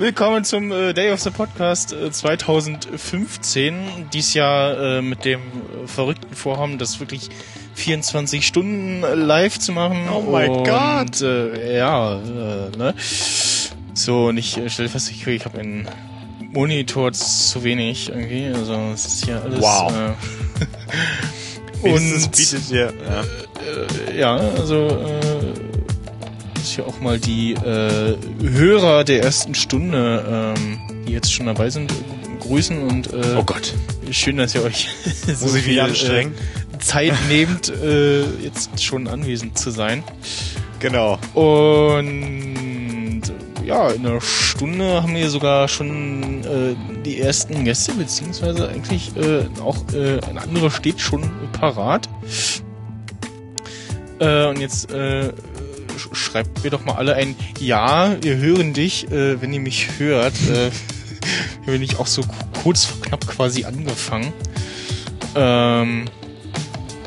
Willkommen zum äh, Day of the Podcast äh, 2015. Dies Jahr äh, mit dem äh, verrückten Vorhaben, das wirklich 24 Stunden äh, live zu machen. Oh mein und, Gott. Äh, ja, äh, ne? So, und ich äh, stelle fest, ich, ich habe einen Monitor zu wenig irgendwie. Also es ist hier alles. Wow. Äh, und bietet dir. Ja. äh, ja, also äh, muss ich auch mal die äh, Hörer der ersten Stunde, ähm, die jetzt schon dabei sind, grüßen und äh, Oh Gott. schön, dass ihr euch so viel äh, Zeit nehmt, äh, jetzt schon anwesend zu sein. Genau. Und ja, in einer Stunde haben wir sogar schon äh, die ersten Gäste, beziehungsweise eigentlich äh, auch äh, ein anderer steht schon parat. Äh, und jetzt äh, schreibt mir doch mal alle ein Ja, wir hören dich, äh, wenn ihr mich hört. Äh, bin ich auch so ku- kurz vor knapp quasi angefangen. Ähm,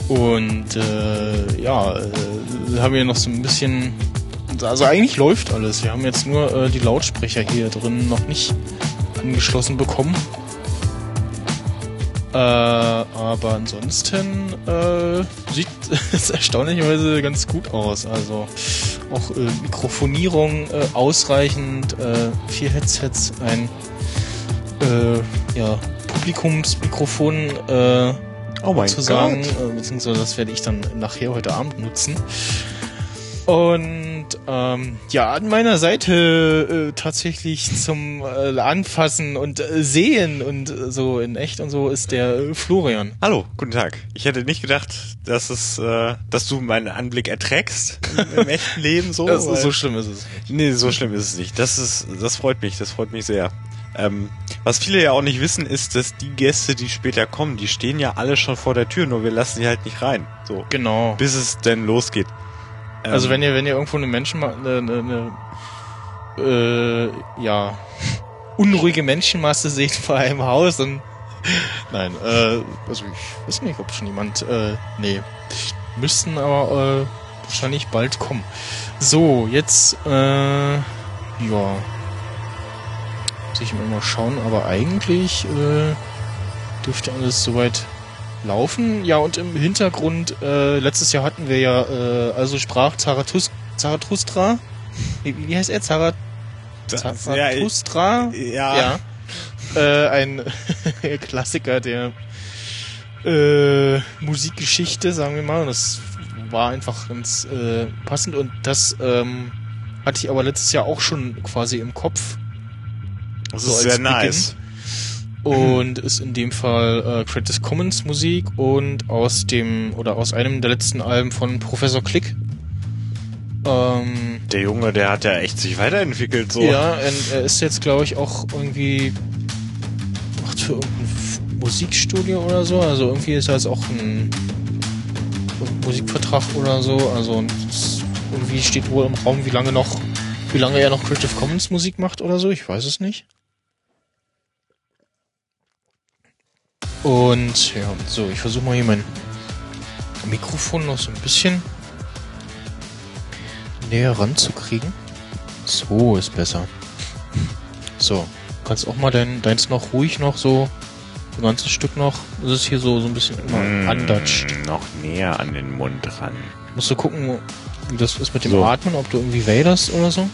und äh, ja, äh, haben wir noch so ein bisschen. Also eigentlich läuft alles. Wir haben jetzt nur äh, die Lautsprecher hier drin noch nicht angeschlossen bekommen. Äh, aber ansonsten äh, sieht es erstaunlicherweise ganz gut aus. Also auch äh, Mikrofonierung äh, ausreichend, äh, vier Headsets, ein äh, ja, Publikumsmikrofon äh, Oh mein zu sagen, Gott. beziehungsweise das werde ich dann nachher heute Abend nutzen. Und ähm, ja, an meiner Seite äh, tatsächlich zum äh, Anfassen und äh, Sehen und äh, so in echt und so ist der äh, Florian. Hallo, guten Tag. Ich hätte nicht gedacht, dass es, äh, dass du meinen Anblick erträgst im, im echten Leben so. Das, so schlimm ist es. Nee, so schlimm ist es nicht. Das ist, das freut mich, das freut mich sehr. Ähm, was viele ja auch nicht wissen, ist, dass die Gäste, die später kommen, die stehen ja alle schon vor der Tür, nur wir lassen sie halt nicht rein. So. Genau. Bis es denn losgeht. Ähm, Also wenn ihr wenn ihr irgendwo eine Menschen eine, eine, eine äh, ja unruhige Menschenmasse seht vor einem Haus dann nein äh, also ich weiß nicht ob schon jemand äh, nee müssten aber äh, wahrscheinlich bald kommen. So jetzt äh, ja muss ich mal schauen aber eigentlich äh, dürfte alles soweit laufen. Ja, und im Hintergrund, äh, letztes Jahr hatten wir ja, äh, also sprach Zarathus Zarathustra. Wie, wie heißt er? Zarat Das- ja, Zarathustra? ja. ja. Äh, ein Klassiker der äh, Musikgeschichte, sagen wir mal. Und das war einfach ganz äh, passend. Und das ähm, hatte ich aber letztes Jahr auch schon quasi im Kopf. das so ist als sehr Beginn. nice. Und ist in dem Fall äh, Creative Commons Musik und aus dem oder aus einem der letzten Alben von Professor Click. Ähm, Der Junge, der hat ja echt sich weiterentwickelt, so. Ja, und er ist jetzt glaube ich auch irgendwie macht für irgendein Musikstudio oder so. Also irgendwie ist er jetzt auch ein Musikvertrag oder so. Also irgendwie steht wohl im Raum, wie lange noch, wie lange er noch Creative Commons Musik macht oder so. Ich weiß es nicht. Und ja, so, ich versuche mal hier mein Mikrofon noch so ein bisschen näher ranzukriegen. So ist besser. So, kannst auch mal dein, deins noch ruhig noch so ein ganzes Stück noch. Das ist hier so, so ein bisschen immer Mm, andatscht. Noch näher an den Mund ran. Musst du gucken, wie das ist mit dem So. Atmen, ob du irgendwie waderst oder so.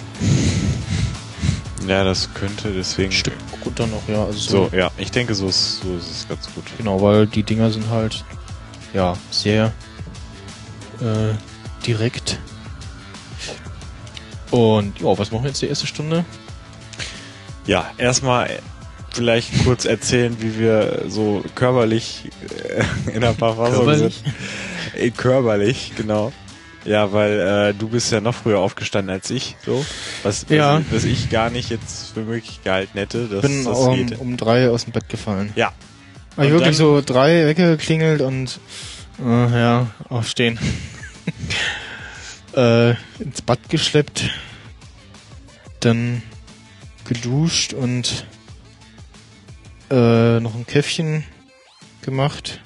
Ja, das könnte deswegen. Ein Stück runter noch, ja. Also so, ja, ich denke, so ist, so ist es ganz gut. Genau, weil die Dinger sind halt, ja, sehr äh, direkt. Und ja, was machen wir jetzt die erste Stunde? Ja, erstmal vielleicht kurz erzählen, wie wir so körperlich äh, in der Verfassung Körperlich? sind. Äh, körperlich, genau. Ja, weil äh, du bist ja noch früher aufgestanden als ich, so. Was, was, Ja. was ich gar nicht jetzt für möglich gehalten hätte, dass bin das um, geht. um drei aus dem Bett gefallen. Ja. Hab ich wirklich so drei weggeklingelt und äh, ja, aufstehen. äh, ins Bad geschleppt, dann geduscht und äh, noch ein Käffchen gemacht.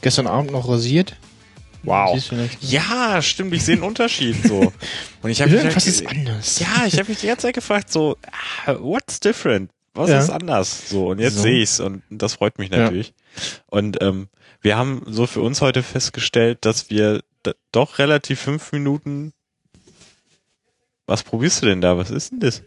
Gestern Abend noch rasiert. Wow. Ja, stimmt, ich sehe einen Unterschied so. Und ich habe mich, Irgendwas halt- ist anders. ja, ich habe mich die ganze Zeit gefragt, so, ah, what's different? Was Ja. ist anders? So, und jetzt So. sehe ich's und das freut mich Ja. natürlich. Und ähm, wir haben so für uns heute festgestellt, dass wir doch relativ fünf Minuten. Was probierst du denn da? Was ist denn das?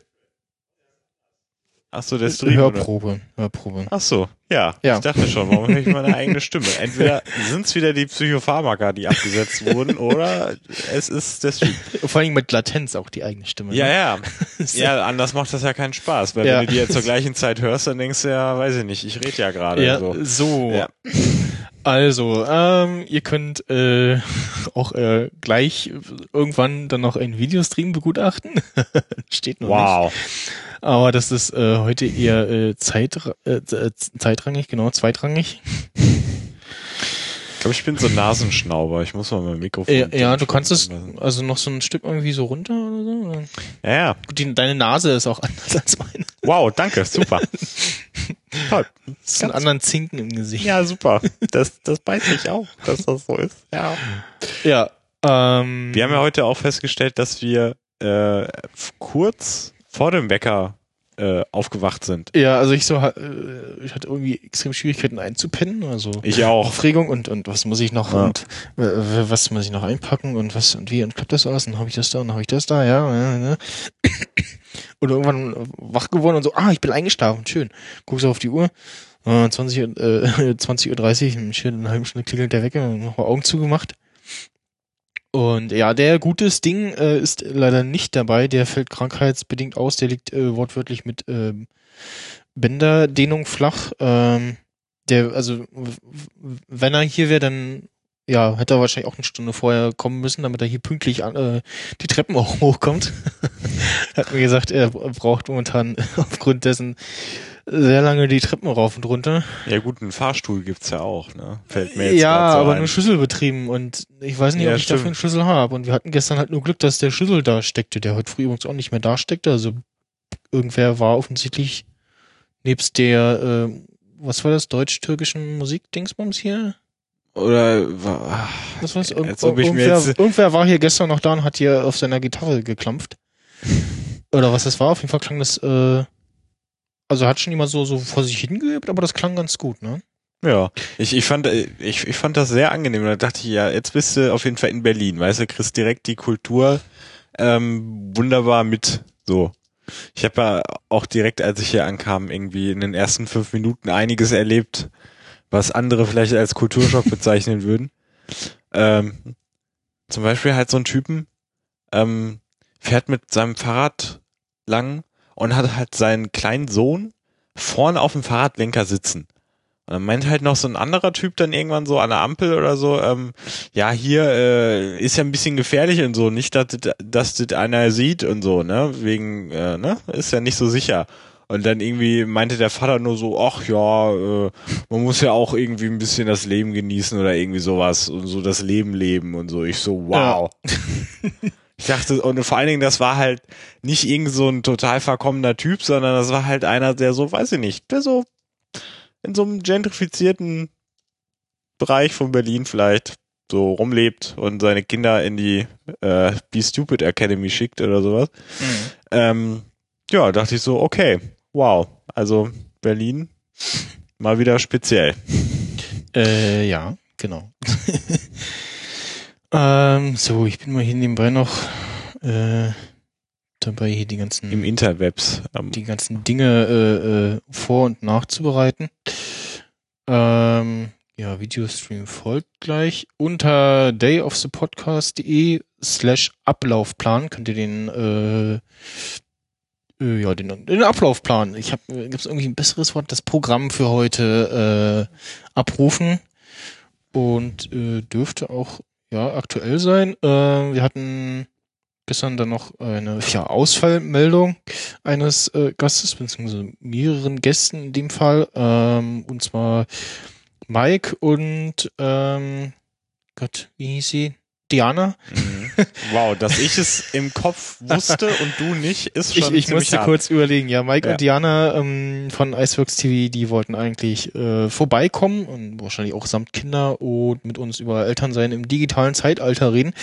Ach so, der Stream. oder? Hörprobe. Hörprobe. Ach so, ja. Ja. Ich dachte schon, warum höre ich meine eigene Stimme? Entweder sind's wieder die Psychopharmaka, die abgesetzt wurden, oder es ist der Stream. Vor allem mit Latenz auch die eigene Stimme. Ja, ne? ja. Ja, anders macht das ja keinen Spaß, weil Ja. wenn du die jetzt zur gleichen Zeit hörst, dann denkst du ja, weiß ich nicht, ich rede ja gerade. Ja, so. so. Ja. Also, ähm, ihr könnt äh, auch äh, gleich irgendwann dann noch einen Videostream begutachten. Steht noch nicht. Wow. Aber das ist äh, heute eher äh, Zeit, äh, zeitrangig, genau, zweitrangig. Ich glaube, ich bin so Nasenschnauber. Ich muss mal mein Mikrofon. Äh, ja, du kannst es also noch so ein Stück irgendwie so runter oder so. oder? Ja, ja. Gut, die, deine Nase ist auch anders als meine. Wow, danke, super. Toll. Das ist einen Ganz- anderen Zinken im Gesicht. Ja, super. Das, das weiß ich auch, dass das so ist. Ja. Ja. Ähm, Wir haben ja heute auch festgestellt, dass wir äh, kurz vor dem Wecker äh, aufgewacht sind. Ja, also ich so, äh, ich hatte irgendwie extrem Schwierigkeiten einzupennen, also Ich auch. Aufregung und und was muss ich noch Ja. und äh, was muss ich noch einpacken und was und wie und klappt das alles und habe ich das da und habe ich das da, ja, ja, ja. Und irgendwann wach geworden und so, ah, ich bin eingeschlafen, schön. Guckst du auf die Uhr, äh, 20 Uhr, äh, 20 Uhr 30, schön in einer halben Stunde klingelt der Wecker, noch mal Augen zugemacht. Und ja, der gutes Ding äh, ist leider nicht dabei, der fällt krankheitsbedingt aus, der liegt äh, wortwörtlich mit ähm, Bänderdehnung flach. Ähm, der, also wenn er hier wäre, dann ja, hätte er wahrscheinlich auch eine Stunde vorher kommen müssen, damit er hier pünktlich äh, die Treppen auch hochkommt. Hat mir gesagt, er braucht momentan aufgrund dessen sehr lange die Treppen rauf und runter. Ja gut, einen Fahrstuhl gibt's ja auch, ne? Fällt mir jetzt Ja, so aber ein. nur schlüsselbetrieben und ich weiß nicht, Ja, ob ich stimmt. dafür einen Schlüssel habe. Und wir hatten gestern halt nur Glück, dass der Schlüssel da steckte, der heute früh übrigens auch nicht mehr da steckte. Also irgendwer war offensichtlich nebst der, äh, was war das, deutsch-türkischen Musikdingsbums hier? Oder wa- Was war's? Irgend, Als ob ich mir irgendwer, jetzt- irgendwer war hier gestern noch da und hat hier auf seiner Gitarre geklampft. Oder was das war, auf jeden Fall klang das, äh, also hat schon immer so, so vor sich hingeübt, aber das klang ganz gut, ne? Ja, ich, ich fand ich, ich fand das sehr angenehm. Da dachte ich, ja, jetzt bist du auf jeden Fall in Berlin, weißt du, kriegst direkt die Kultur ähm, wunderbar mit. So. Ich habe ja auch direkt, als ich hier ankam, irgendwie in den ersten fünf Minuten einiges erlebt, was andere vielleicht als Kulturschock bezeichnen würden. Ähm, zum Beispiel halt so ein Typen, ähm, fährt mit seinem Fahrrad lang und hat halt seinen kleinen Sohn vorne auf dem Fahrradlenker sitzen. Und dann meint halt noch so ein anderer Typ dann irgendwann so an der Ampel oder so, ähm, ja, hier äh, ist ja ein bisschen gefährlich und so, nicht, dass, das- dass das einer sieht und so, ne? Wegen, äh, ne? Ist ja nicht so sicher. Und dann irgendwie meinte der Vater nur so, ach ja, äh, man muss ja auch irgendwie ein bisschen das Leben genießen oder irgendwie sowas und so das Leben leben und so. Ich so, wow. Ich dachte, und vor allen Dingen, das war halt nicht irgend so ein total verkommener Typ, sondern das war halt einer, der so, weiß ich nicht, der so in so einem gentrifizierten Bereich von Berlin vielleicht so rumlebt und seine Kinder in die äh, Be Stupid Academy schickt oder sowas. Ähm, ja, dachte ich so, okay, wow, also Berlin mal wieder speziell. Äh, ja, genau. ähm, so, ich bin mal hier nebenbei noch äh, dabei, hier die ganzen, Im Interwebs. Ähm, die ganzen Dinge äh, äh, vor- und nachzubereiten. Ähm, ja, Videostream folgt gleich. Unter dayofthepodcast.de slash Ablaufplan könnt ihr den äh, äh, ja, den, den Ablaufplan. Ich habe, gibt es irgendwie ein besseres Wort? Das Programm für heute äh, abrufen und äh, dürfte auch ja aktuell sein. Äh, wir hatten gestern dann noch eine ja, Ausfallmeldung eines äh, Gastes beziehungsweise mehreren Gästen in dem Fall ähm, und zwar Mike und ähm, Gott, wie hieß sie? Diana. Mhm. Wow, dass ich es im Kopf wusste und du nicht, ist Ich, schon ich ziemlich musste hart. kurz überlegen. Ja, Mike Ja. und Diana ähm, von Iceworks TV, die wollten eigentlich äh, vorbeikommen und wahrscheinlich auch samt Kinder und mit uns über Elternsein im digitalen Zeitalter reden.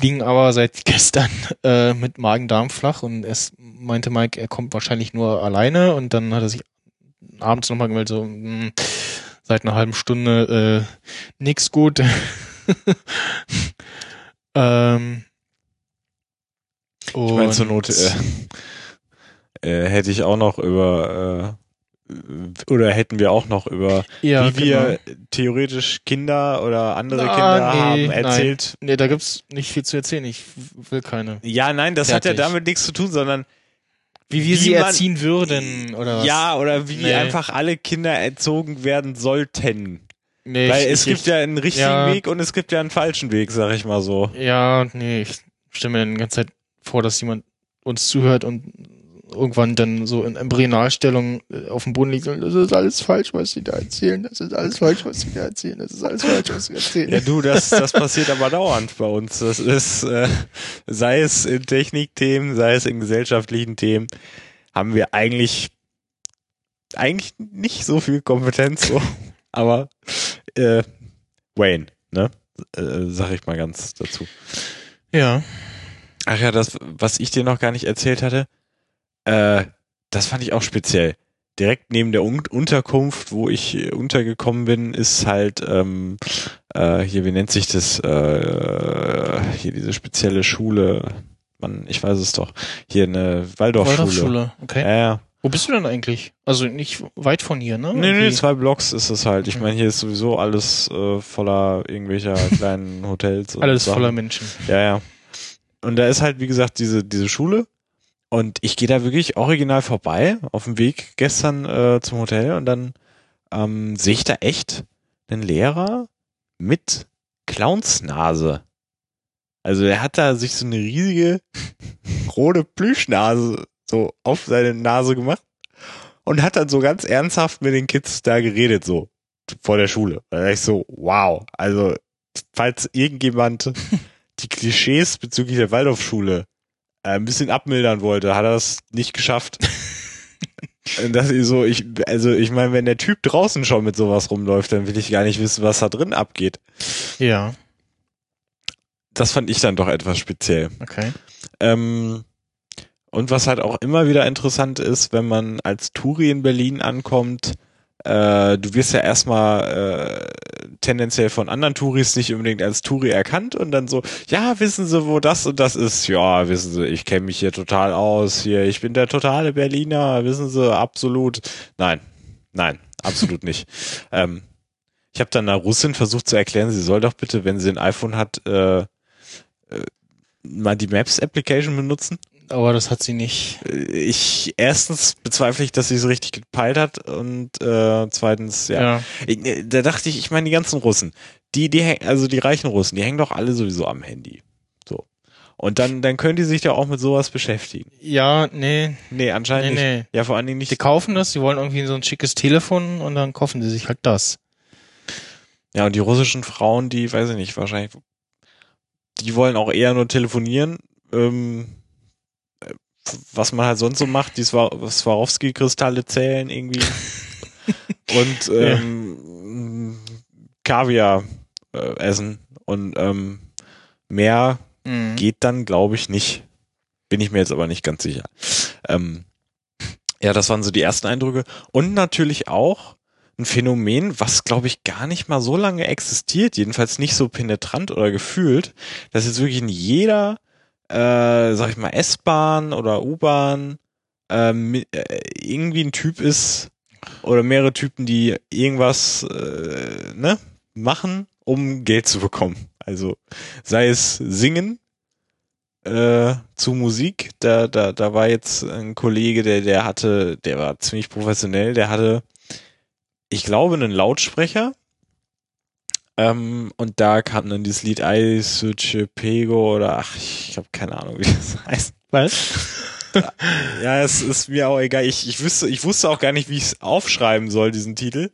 Liegen aber seit gestern äh, mit Magen-Darm flach und es meinte Mike, er kommt wahrscheinlich nur alleine und dann hat er sich abends nochmal gemeldet, so mh, seit einer halben Stunde äh, nix gut. ähm, Ich meine, zur Not äh, äh, hätte ich auch noch über äh, oder hätten wir auch noch über ja, wie wir genau. theoretisch Kinder oder andere Ah, Kinder nee, haben nein. erzählt. Nee, da gibt's nicht viel zu erzählen. Ich will keine. Ja, nein, das hat ja Fertig. damit nichts zu tun, sondern Wie wir Wie sie man- erziehen würden, oder was? ja, oder wie Nee. einfach alle Kinder erzogen werden sollten. Nee, Weil ich, es ich, gibt ja einen richtigen ja. Weg und es gibt ja einen falschen Weg, sag ich mal so. Ja, nee, ich stelle mir dann die ganze Zeit vor, dass jemand uns zuhört und irgendwann dann so in Embryonalstellung äh, auf dem Boden liegt und das ist alles falsch, was sie da erzählen. Das ist alles falsch, was sie da erzählen. Das ist alles falsch, was sie erzählen. Ja, du, das, das passiert aber dauernd bei uns. Das ist, äh, sei es in Technikthemen, sei es in gesellschaftlichen Themen, haben wir eigentlich, eigentlich nicht so viel Kompetenz, so. Aber, äh, Wayne, ne? Äh, sag ich mal ganz dazu. Ja. Ach ja, das, was ich dir noch gar nicht erzählt hatte, äh, das fand ich auch speziell. Direkt neben der Un Unterkunft, wo ich untergekommen bin, ist halt ähm, äh, hier, wie nennt sich das? Äh, hier diese spezielle Schule. Mann, ich weiß es doch. Hier eine Waldorfschule. Waldorfschule, okay. Ja, ja. Wo bist du denn eigentlich? Also nicht weit von hier, ne? Nee, nee, zwei Blocks ist es halt. Ich Mhm. meine, hier ist sowieso alles äh, voller irgendwelcher kleinen Hotels. und Alles Sachen. voller Menschen. Ja, ja. Und da ist halt, wie gesagt, diese, diese Schule. Und ich gehe da wirklich original vorbei, auf dem Weg gestern äh, zum Hotel. Und dann ähm, sehe ich da echt einen Lehrer mit Clownsnase. Also er hat da sich so eine riesige rote Plüschnase so auf seine Nase gemacht und hat dann so ganz ernsthaft mit den Kids da geredet, so vor der Schule. Da dachte ich so, wow, also falls irgendjemand die Klischees bezüglich der Waldorfschule äh, ein bisschen abmildern wollte, hat er das nicht geschafft. Und das ist so, ich, also ich meine, wenn der Typ draußen schon mit sowas rumläuft, dann will ich gar nicht wissen, was da drin abgeht. Ja, Das fand ich dann doch etwas speziell. okay. Ähm, und was halt auch immer wieder interessant ist, wenn man als Touri in Berlin ankommt, äh, du wirst ja erstmal äh, tendenziell von anderen Touris nicht unbedingt als Touri erkannt und dann so, ja, wissen Sie, wo das und das ist? Ja, wissen Sie, ich kenne mich hier total aus, hier, ich bin der totale Berliner, wissen Sie, absolut. Nein, nein, absolut nicht. Ähm, ich habe dann einer Russin versucht zu erklären, sie soll doch bitte, wenn sie ein iPhone hat, äh, äh, mal die Maps-Application benutzen. Aber das hat sie nicht. Ich erstens bezweifle ich, dass sie es richtig gepeilt hat und äh, zweitens, ja. Ja. Ich, äh, Da dachte ich, ich meine die ganzen Russen, die, die hängen, also die reichen Russen, die hängen doch alle sowieso am Handy. So. Und dann, dann können die sich ja auch mit sowas beschäftigen. Ja, nee, Nee, anscheinend nee, nicht. nee. Ja, vor allen Dingen Die nicht. kaufen das, die wollen irgendwie so ein schickes Telefon und dann kaufen die sich halt das. Ja, und die russischen Frauen, die, weiß ich nicht, wahrscheinlich, die wollen auch eher nur telefonieren. Ähm, äh, was man halt sonst so macht, die Swar- Swarovski-Kristalle zählen irgendwie. und ähm, Kaviar äh, essen. Und ähm, mehr Mhm. geht dann, glaube ich, nicht. Bin ich mir jetzt aber nicht ganz sicher. Ähm, ja, das waren so die ersten Eindrücke. Und natürlich auch ein Phänomen, was, glaube ich, gar nicht mal so lange existiert, jedenfalls nicht so penetrant oder gefühlt, dass jetzt wirklich in jeder, äh, sag ich mal, S-Bahn oder U-Bahn ähm, äh, irgendwie ein Typ ist oder mehrere Typen, die irgendwas äh, ne, machen, um Geld zu bekommen. Also sei es singen äh, zu Musik. Da, da, da war jetzt ein Kollege, der, der hatte, der war ziemlich professionell, der hatte, ich glaube, einen Lautsprecher. Ähm, und da kam dann dieses Lied I Such Pego oder ach, ich habe keine Ahnung, wie das heißt. Was? Ja, es ist mir auch egal. Ich, ich wüsste, ich wusste auch gar nicht, wie ich es aufschreiben soll, diesen Titel.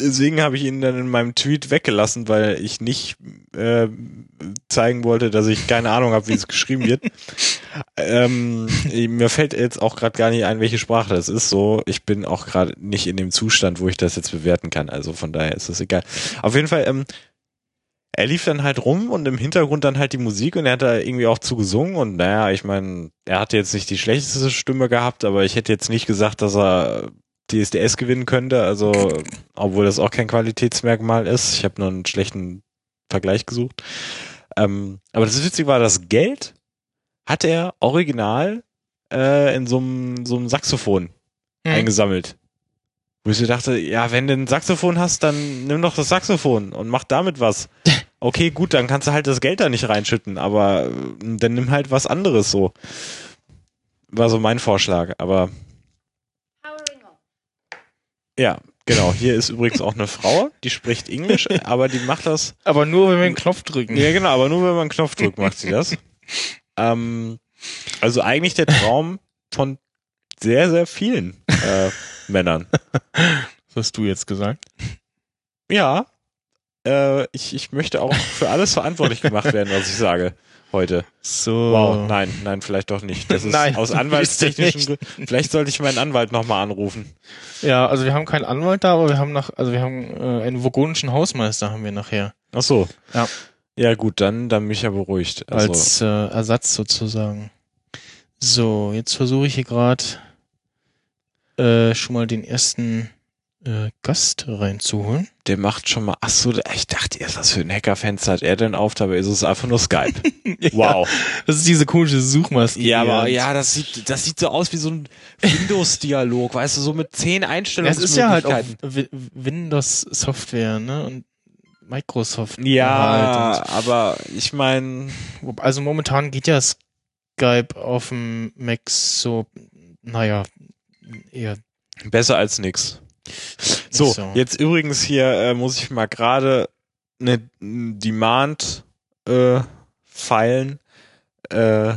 Deswegen habe ich ihn dann in meinem Tweet weggelassen, weil ich nicht äh, zeigen wollte, dass ich keine Ahnung habe, wie es geschrieben wird. ähm, mir fällt jetzt auch gerade gar nicht ein, welche Sprache das ist. So, ich bin auch gerade nicht in dem Zustand, wo ich das jetzt bewerten kann. Also von daher ist das egal. Auf jeden Fall, ähm, er lief dann halt rum und im Hintergrund dann halt die Musik und er hat da irgendwie auch zu gesungen und naja, ich meine, er hatte jetzt nicht die schlechteste Stimme gehabt, aber ich hätte jetzt nicht gesagt, dass er DSDS gewinnen könnte, also obwohl das auch kein Qualitätsmerkmal ist. Ich habe nur einen schlechten Vergleich gesucht. Ähm, aber das Witzige war, das Geld hat er original äh, in so einem so einem Saxophon Hm. eingesammelt. Wo ich so dachte, ja, wenn du ein Saxophon hast, dann nimm doch das Saxophon und mach damit was. Okay, gut, dann kannst du halt das Geld da nicht reinschütten, aber äh, dann nimm halt was anderes so. War so mein Vorschlag, aber. Ja, genau. Hier ist übrigens auch eine Frau, die spricht Englisch, aber die macht das. Aber nur, wenn wir einen Knopf drücken. Ja, genau, aber nur wenn man einen Knopf drückt, macht sie das. Ähm, also eigentlich der Traum von sehr, sehr vielen äh, Männern. Was hast du jetzt gesagt? Ja, äh, ich, ich möchte auch für alles verantwortlich gemacht werden, was ich sage heute. So. Wow, nein, nein, vielleicht doch nicht. Das ist Nein, aus anwaltstechnischen. Gründen. Vielleicht sollte ich meinen Anwalt nochmal anrufen. Ja, also wir haben keinen Anwalt da, aber wir haben nach, also wir haben äh, einen vogonischen Hausmeister haben wir nachher. Ach so. Ja. Ja gut, dann, dann bin ich ja beruhigt. Also, als äh, Ersatz sozusagen. So, jetzt versuche ich hier gerade äh, schon mal den ersten äh, Gast reinzuholen. der macht schon mal, ach so, ich dachte erst, was für ein Hackerfenster hat er denn auf, dabei ist es einfach nur Skype. Wow. Das ist diese komische Suchmaske. Ja, aber er- ja, das sieht, das sieht so aus wie so ein Windows-Dialog, weißt du, so mit zehn es Einstellungsmöglichkeiten. ist ja halt auch Wi- Windows-Software, ne? Und Microsoft. Ja, halt aber ich meine, also momentan geht ja Skype auf dem Mac so, naja, eher besser als nix. So, so. jetzt übrigens hier äh, muss ich mal gerade eine Demand äh, feilen. Äh,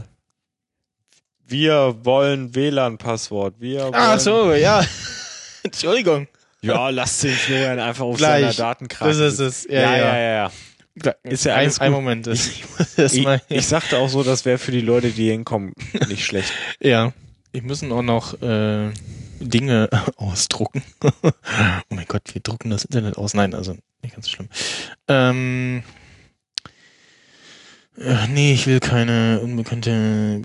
wir wollen WLAN-Passwort. Wir wollen, Ach so, ja. Entschuldigung. Ja, lass den Florian einfach auf Gleich. seiner Datenkraft. Das ist es. Ja, ja, ja. ja, ja. ja. Ist ja ein, alles ein gut. Moment. Das, ich Ich, mal, ich sagte auch so, das wäre für die Leute, die hinkommen, nicht schlecht. ja. Wir müssen auch noch äh, Dinge ausdrucken. oh mein Gott, wir drucken das Internet aus. Nein, also nicht ganz schlimm. Ähm, äh, nee, ich will keine unbekannte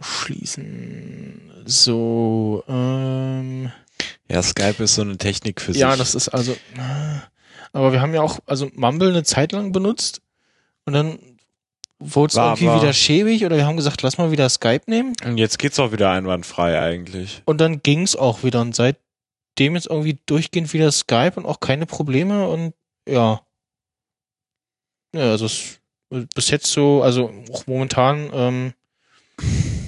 schließen. So, ähm, Ja, Skype ist so eine Technik für sich. ja, das ist also, aber wir haben ja auch, also Mumble eine Zeit lang benutzt und dann wurde es irgendwie aber- wieder schäbig oder wir haben gesagt, lass mal wieder Skype nehmen Und jetzt geht's auch wieder einwandfrei eigentlich. und dann ging's auch wieder und seitdem jetzt irgendwie durchgehend wieder Skype und auch keine Probleme und ja. Ja, also es, bis jetzt so, also auch momentan ähm,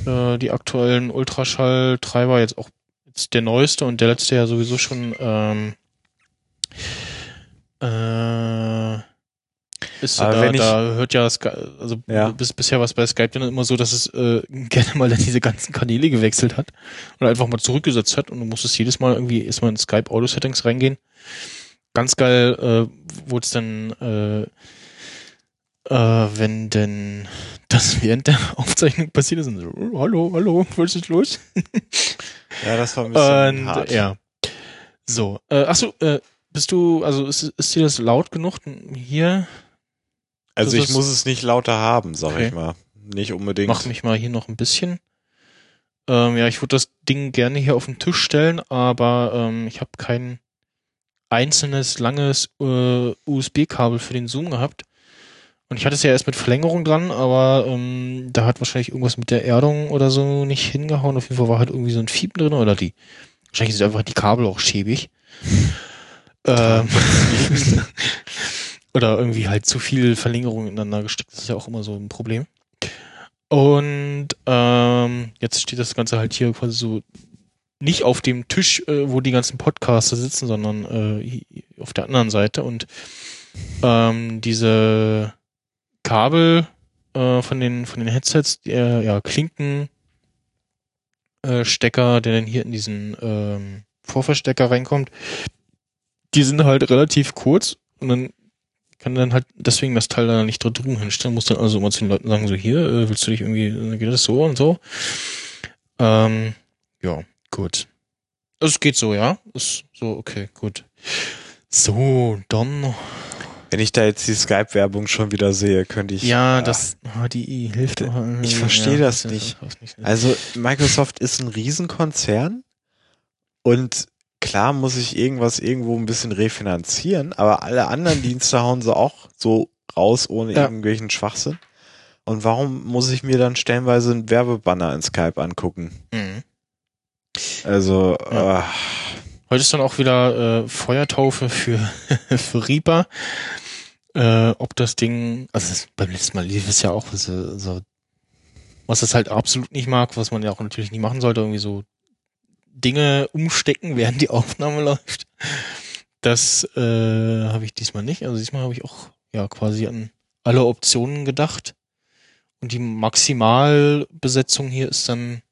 äh, die aktuellen Ultraschalltreiber jetzt auch jetzt der neueste und der letzte ja sowieso schon ähm, äh, ist Aber da, wenn ich- da hört ja also Ja. bis, bisher war es bei Skype dann immer so, dass es äh, gerne mal dann diese ganzen Kanäle gewechselt hat und einfach mal zurückgesetzt hat und du musstest jedes Mal irgendwie erstmal in Skype Audio Settings reingehen. Ganz geil äh, wurde es dann äh, äh, wenn denn das während der Aufzeichnung passiert ist und so, oh, hallo, hallo, was ist los? Ja, das war ein bisschen Und hart. ja. So, äh, ach so, äh, bist du, also ist, ist dir das laut genug hier? Also ich muss es nicht lauter haben, sag Okay. ich mal. Nicht unbedingt. Mach mich mal hier noch ein bisschen. Ähm, ja, ich würde das Ding gerne hier auf den Tisch stellen, aber ähm, ich habe kein einzelnes langes äh, USB-Kabel für den Zoom gehabt. Und ich hatte es ja erst mit Verlängerung dran, aber ähm, da hat wahrscheinlich irgendwas mit der Erdung oder so nicht hingehauen. Auf jeden Fall war halt irgendwie so ein Fiepen drin oder die. Wahrscheinlich sind einfach die Kabel auch schäbig. ähm, oder irgendwie halt zu viel Verlängerung ineinander gesteckt. Das ist ja auch immer so ein Problem. Und ähm, jetzt steht das Ganze halt hier quasi so nicht auf dem Tisch, äh, wo die ganzen Podcaster sitzen, sondern äh, auf der anderen Seite. Und ähm, diese Kabel äh, von den von den Headsets, der ja Klinken äh, Stecker, der dann hier in diesen ähm, Vorverstecker reinkommt, die sind halt relativ kurz und dann kann dann halt deswegen das Teil da nicht drüben hinstellen, muss dann also immer zu den Leuten sagen, so hier, äh, willst du dich irgendwie, geht das so und so? Ähm, ja, gut. Es geht so, ja? Ist so, okay, gut. So, dann. Wenn ich da jetzt die Skype-Werbung schon wieder sehe, könnte ich. Ja, das HDI hilft D- auch. ich verstehe das ist- nicht. ist nicht. Also Microsoft ist ein Riesenkonzern und klar muss ich irgendwas irgendwo ein bisschen refinanzieren, aber alle anderen Dienste hauen sie auch so raus ohne Ja. irgendwelchen Schwachsinn. Und warum muss ich mir dann stellenweise einen Werbebanner in Skype angucken? Mhm. Also, Ja. äh, Heute ist dann auch wieder äh, Feuertaufe für, für Reaper. Äh, ob das Ding, also das, beim letzten Mal lief es ja auch so, so, was es halt absolut nicht mag, was man ja auch natürlich nicht machen sollte, irgendwie so Dinge umstecken, während die Aufnahme läuft. Das äh, habe ich diesmal nicht. Also diesmal habe ich auch ja quasi an alle Optionen gedacht. Und die Maximalbesetzung hier ist dann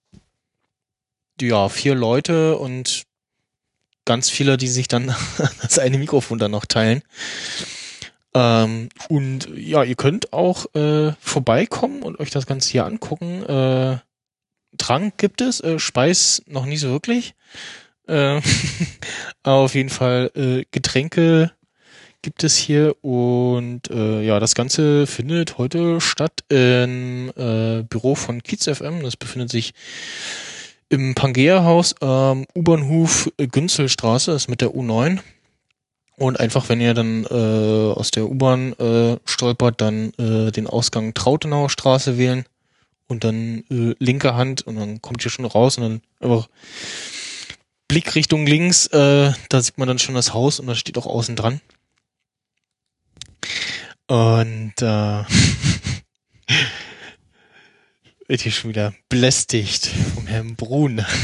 ja vier Leute und ganz viele, die sich dann das eine Mikrofon dann noch teilen. Ähm, und ja, ihr könnt auch äh, vorbeikommen und euch das Ganze hier angucken. Äh, Trank gibt es, äh, Speis noch nicht so wirklich. Äh, auf jeden Fall äh, Getränke gibt es hier und äh, ja, das Ganze findet heute statt im äh, Büro von Kiez FM. Das befindet sich im Pangea-Haus am U-Bahnhof Günzelstraße, ist mit der U9. Und einfach, wenn ihr dann äh, aus der U-Bahn äh, stolpert, dann äh, den Ausgang Trautenauer Straße wählen und dann äh, linke Hand und dann kommt ihr schon raus und dann einfach Blick Richtung links, äh, da sieht man dann schon das Haus und das steht auch außen dran. Und äh, wird hier schon wieder belästigt vom Herrn Brun.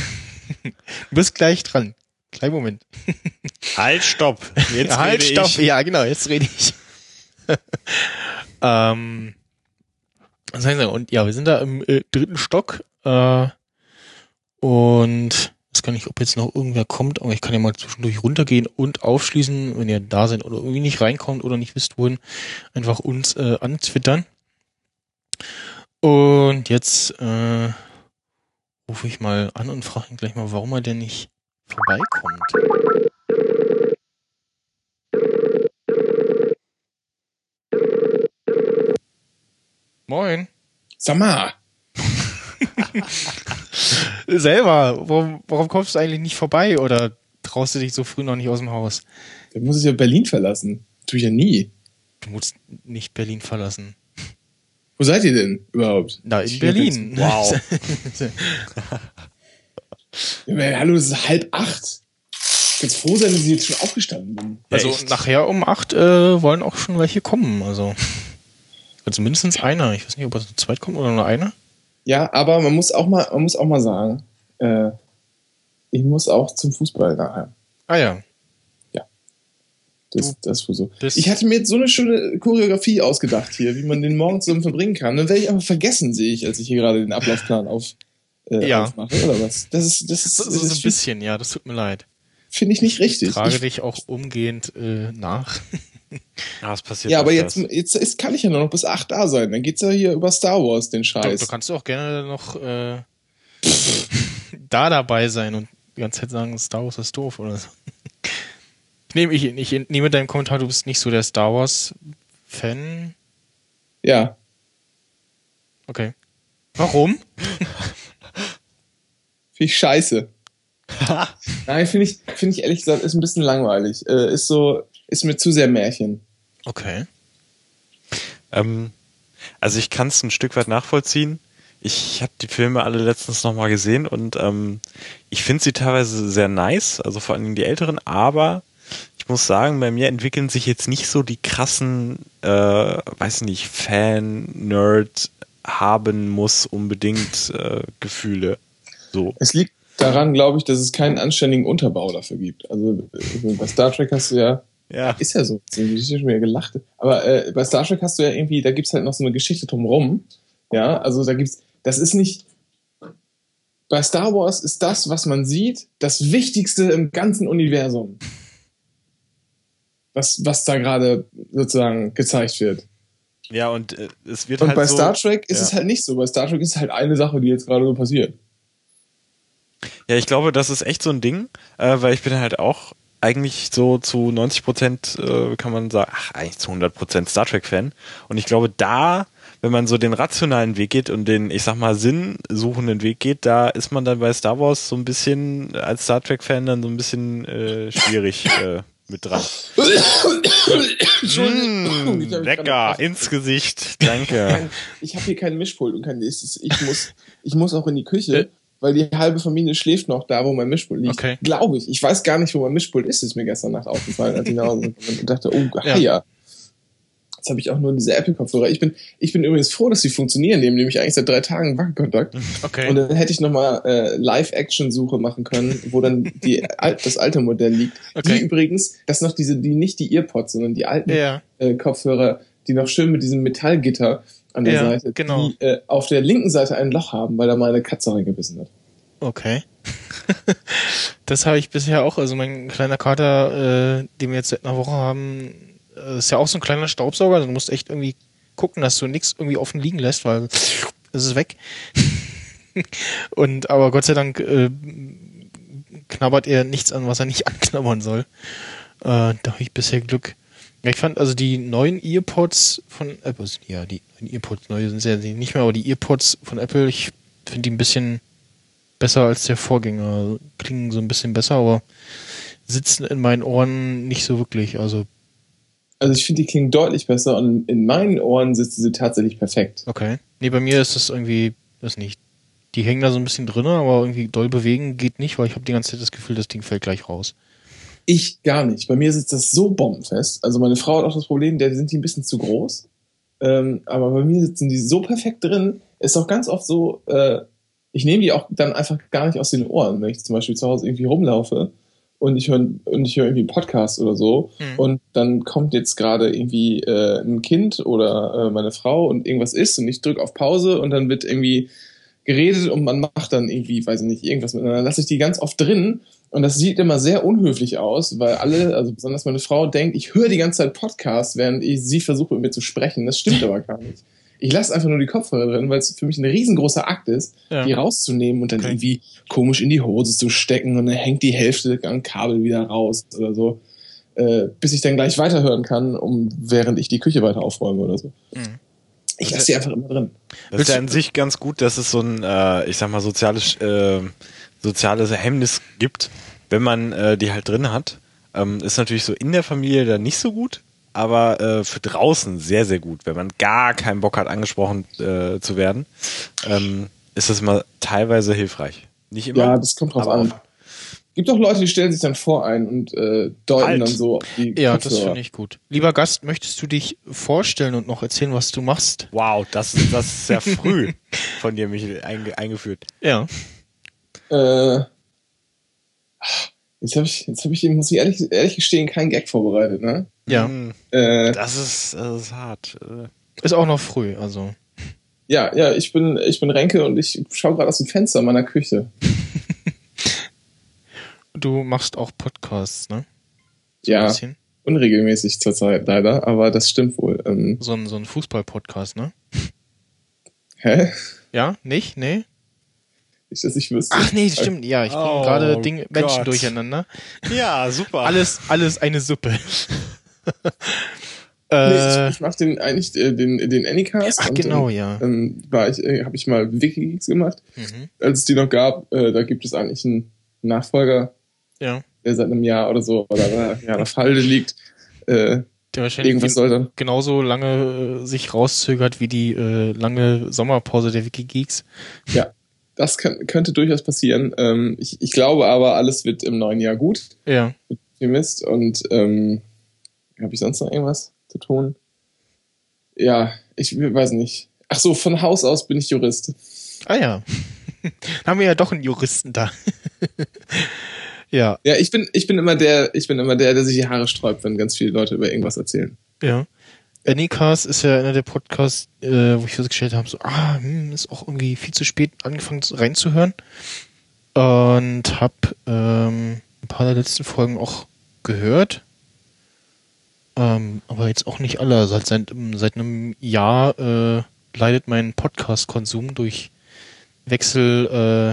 Du bist gleich dran. Kleinen Moment. halt, stopp. Jetzt halt, rede stopp. ich. Ja, genau, jetzt rede ich. ähm? Und ja, wir sind da im äh, dritten Stock. Äh, und ich weiß gar nicht, ob jetzt noch irgendwer kommt, aber ich kann ja mal zwischendurch runtergehen und aufschließen, wenn ihr da seid oder irgendwie nicht reinkommt oder nicht wisst, wohin, einfach uns äh, antwittern. Und jetzt äh, rufe ich mal an und frage ihn gleich mal, warum er denn nicht vorbeikommt. Moin. Sag mal, Selber, warum, warum kommst du eigentlich nicht vorbei oder traust du dich so früh noch nicht aus dem Haus? da muss ich ja Berlin verlassen. Tu ich ja nie. Du musst nicht Berlin verlassen. Wo seid ihr denn überhaupt? Na, in Ich- Berlin. Wow. Ja, hallo, es ist halb acht. Ganz froh sein, dass ich jetzt schon aufgestanden bin. also echt. nachher um acht äh, wollen auch schon welche kommen. Also, also mindestens einer. Ich weiß nicht, ob er zu zweit kommt oder nur einer. Ja, aber man muss auch mal, man muss auch mal sagen, äh, ich muss auch zum Fußball nachher. Ah ja. Das, das ist so. Ich hatte mir jetzt so eine schöne Choreografie ausgedacht hier, wie man den Morgen zusammen verbringen kann. Dann werde ich aber vergessen, sehe ich, als ich hier gerade den Ablaufplan auf, äh, Ja. aufmache, oder was? Das ist, das ist, So, das so, so ein bisschen, ja, das tut mir leid. finde ich nicht richtig. Ich trage Ich, dich auch umgehend äh, nach. Ah, was passiert ja, aber jetzt, jetzt ist, kann ich ja nur noch bis acht da sein. Dann geht's ja hier über Star Wars, den Du, Scheiß. du kannst auch gerne noch äh, da dabei sein und die ganze Zeit sagen, Star Wars ist doof oder so. Ich nehme, ich, ich entnehme deinem Kommentar, du bist nicht so der Star Wars-Fan. Ja. Okay. Warum? Finde ich scheiße. Nein, finde ich, finde ich ehrlich gesagt, ist ein bisschen langweilig. Äh, ist so, ist mir zu sehr Märchen. Okay. Ähm, also ich kann es ein Stück weit nachvollziehen. Ich habe die Filme alle letztens nochmal gesehen und ähm, ich finde sie teilweise sehr nice, also vor allem die älteren, aber ich muss sagen, bei mir entwickeln sich jetzt nicht so die krassen, äh, weiß nicht, Fan-Nerd haben muss unbedingt äh, Gefühle. So. Es liegt daran, glaube ich, dass es keinen anständigen Unterbau dafür gibt. Also äh, bei Star Trek hast du ja, Ja. ist ja so, hast ja schon wieder gelacht. Aber äh, bei Star Trek hast du ja irgendwie, da gibt's halt noch so eine Geschichte drumrum. Ja, also da gibt's, das ist nicht. Bei Star Wars ist das, was man sieht, das Wichtigste im ganzen Universum. was, was da gerade sozusagen gezeigt wird. Ja, und äh, es wird Und halt bei so, Star Trek ist ja. es halt nicht so. Bei Star Trek ist es halt eine Sache, die jetzt gerade so passiert. Ja, ich glaube, das ist echt so ein Ding, äh, weil ich bin halt auch eigentlich so zu 90 Prozent, äh, kann man sagen, ach, eigentlich zu 100 Prozent Star Trek-Fan. Und ich glaube, da, wenn man so den rationalen Weg geht und den, ich sag mal, sinnsuchenden Weg geht, da ist man dann bei Star Wars so ein bisschen, als Star Trek-Fan dann so ein bisschen äh, schwierig äh, mit dran. Entschuldigung. mich Lecker, ins Gesicht, danke. Ich habe hier keinen Mischpult und kein nächstes. Ich muss, ich muss auch in die Küche, weil die halbe Familie schläft noch da, wo mein Mischpult liegt. Okay. Glaube ich. Ich weiß gar nicht, wo mein Mischpult ist. Ist mir gestern Nacht aufgefallen, als ich nach Hause und dachte, oh, Ja. ja. Jetzt habe ich auch nur diese Apple-Kopfhörer. Ich bin, ich bin übrigens froh, dass sie funktionieren. Die haben nämlich eigentlich seit drei Tagen Wackelkontakt. Okay. Und dann hätte ich nochmal äh, Live-Action-Suche machen können, wo dann die, das alte Modell liegt. Okay. Die übrigens, das noch diese, die nicht die Earpods, sondern die alten ja. äh, Kopfhörer, die noch schön mit diesem Metallgitter an der Ja, Seite, genau. die äh, auf der linken Seite ein Loch haben, weil da mal eine Katze reingebissen hat. Okay. das habe ich bisher auch. Also mein kleiner Kater, äh, den wir jetzt seit einer Woche haben, äh, ist ja auch so ein kleiner Staubsauger. Also du musst echt irgendwie gucken, dass du nichts irgendwie offen liegen lässt, weil es ist weg. Und aber Gott sei Dank äh, knabbert er nichts an, was er nicht anknabbern soll. Äh, da habe ich bisher Glück. Ich fand also die neuen Earpods von Apple, ja, die neuen Earpods, neue sind ja nicht mehr, aber die Earpods von Apple, ich finde die ein bisschen besser als der Vorgänger. Klingen so ein bisschen besser, aber sitzen in meinen Ohren nicht so wirklich. Also, Also ich finde, die klingen deutlich besser und in meinen Ohren sitzen sie tatsächlich perfekt. okay. Nee, bei mir ist das irgendwie, das nicht. Die hängen da so ein bisschen drin, aber irgendwie doll bewegen geht nicht, weil ich habe die ganze Zeit das Gefühl, das Ding fällt gleich raus. Ich gar nicht. Bei mir sitzt das so bombenfest. Also meine Frau hat auch das Problem, der sind die ein bisschen zu groß. Ähm, aber bei mir sitzen die so perfekt drin. Ist auch ganz oft so, äh, ich nehme die auch dann einfach gar nicht aus den Ohren, wenn ich zum Beispiel zu Hause irgendwie rumlaufe und ich höre und ich höre irgendwie einen Podcast oder so Hm. und dann kommt jetzt gerade irgendwie äh, ein Kind oder äh, meine Frau und irgendwas ist und ich drücke auf Pause und dann wird irgendwie geredet und man macht dann irgendwie, weiß ich nicht, irgendwas miteinander. Dann lasse ich die ganz oft drin und das sieht immer sehr unhöflich aus, weil alle, also besonders meine Frau, denkt, ich höre die ganze Zeit Podcast, während ich sie versuche mit mir zu sprechen. Das stimmt aber gar nicht. Ich lasse einfach nur die Kopfhörer drin, weil es für mich ein riesengroßer Akt ist, Ja. die rauszunehmen und dann Okay. irgendwie komisch in die Hose zu stecken und dann hängt die Hälfte am Kabel wieder raus oder so, äh, bis ich dann gleich weiterhören kann, um während ich die Küche weiter aufräume oder so. Mhm. Ich lasse die einfach immer drin. Das ist ja an sich ganz gut, dass es so ein, äh, ich sag mal, soziales, äh, soziales Hemmnis gibt, wenn man äh, die halt drin hat. Ähm, ist natürlich so in der Familie dann nicht so gut, aber äh, für draußen sehr, sehr gut. Wenn man gar keinen Bock hat, angesprochen äh, zu werden, ähm, ist das immer teilweise hilfreich. Nicht immer. Ja, das kommt drauf an. Gibt auch Leute, die stellen sich dann vor ein und äh, deuten Halt. dann so auf die Ja, das Kopfhörer. finde ich gut. Lieber Gast, möchtest du dich vorstellen und noch erzählen, was du machst? Wow, das, das ist sehr früh von dir, Michael, einge eingeführt. Ja. Äh, jetzt habe ich, jetzt habe ich, muss ich ehrlich, ehrlich gestehen, keinen Gag vorbereitet, ne? Ja. Äh, Das ist, das ist hart. Äh, Ist auch noch früh, also. ja, ja, ich bin, ich bin Renke und ich schaue gerade aus dem Fenster meiner Küche. Du machst auch Podcasts, ne? Ein Ja, bisschen. unregelmäßig zurzeit leider, aber das stimmt wohl. Ähm, So ein, so ein Fußball-Podcast, ne? hä? Ja? Nicht? Nee? Nicht, dass ich wüsste. Ach nee, stimmt. Ja, ich bringe Oh gerade Dinge, Menschen Gott. durcheinander. Ja, super. Alles, alles eine Suppe. Nee, äh, ich, ich mache den eigentlich äh, den den Anycast. ach und, genau, ja. Ähm, war ich, äh, habe ich mal Wikigeeks gemacht, Mhm. als es die noch gab. Äh, da gibt es eigentlich einen Nachfolger, Ja. der seit einem Jahr oder so oder ja, auf Halde liegt. Äh, Der wahrscheinlich irgendwas gen- soll dann. genauso lange äh, sich rauszögert wie die äh, lange Sommerpause der Wikigeeks. Ja, das kann, könnte durchaus passieren. Ähm, ich, ich glaube aber, alles wird im neuen Jahr gut. Ja. Optimist und ähm, habe ich sonst noch irgendwas zu tun? Ja, ich weiß nicht. Ach so, von Haus aus bin ich Jurist. Ah ja. Haben wir ja doch einen Juristen da. ja, Ja, ich bin, ich bin immer der, ich bin immer der, der sich die Haare sträubt, wenn ganz viele Leute über irgendwas erzählen. ja. Anycast ist ja einer der Podcasts, äh, wo ich festgestellt habe, so, ah, hm, ist auch irgendwie viel zu spät angefangen zu- reinzuhören. Und hab ähm, ein paar der letzten Folgen auch gehört. Ähm, aber jetzt auch nicht alle. Seit, seit, seit einem Jahr äh, leidet mein Podcast-Konsum durch Wechsel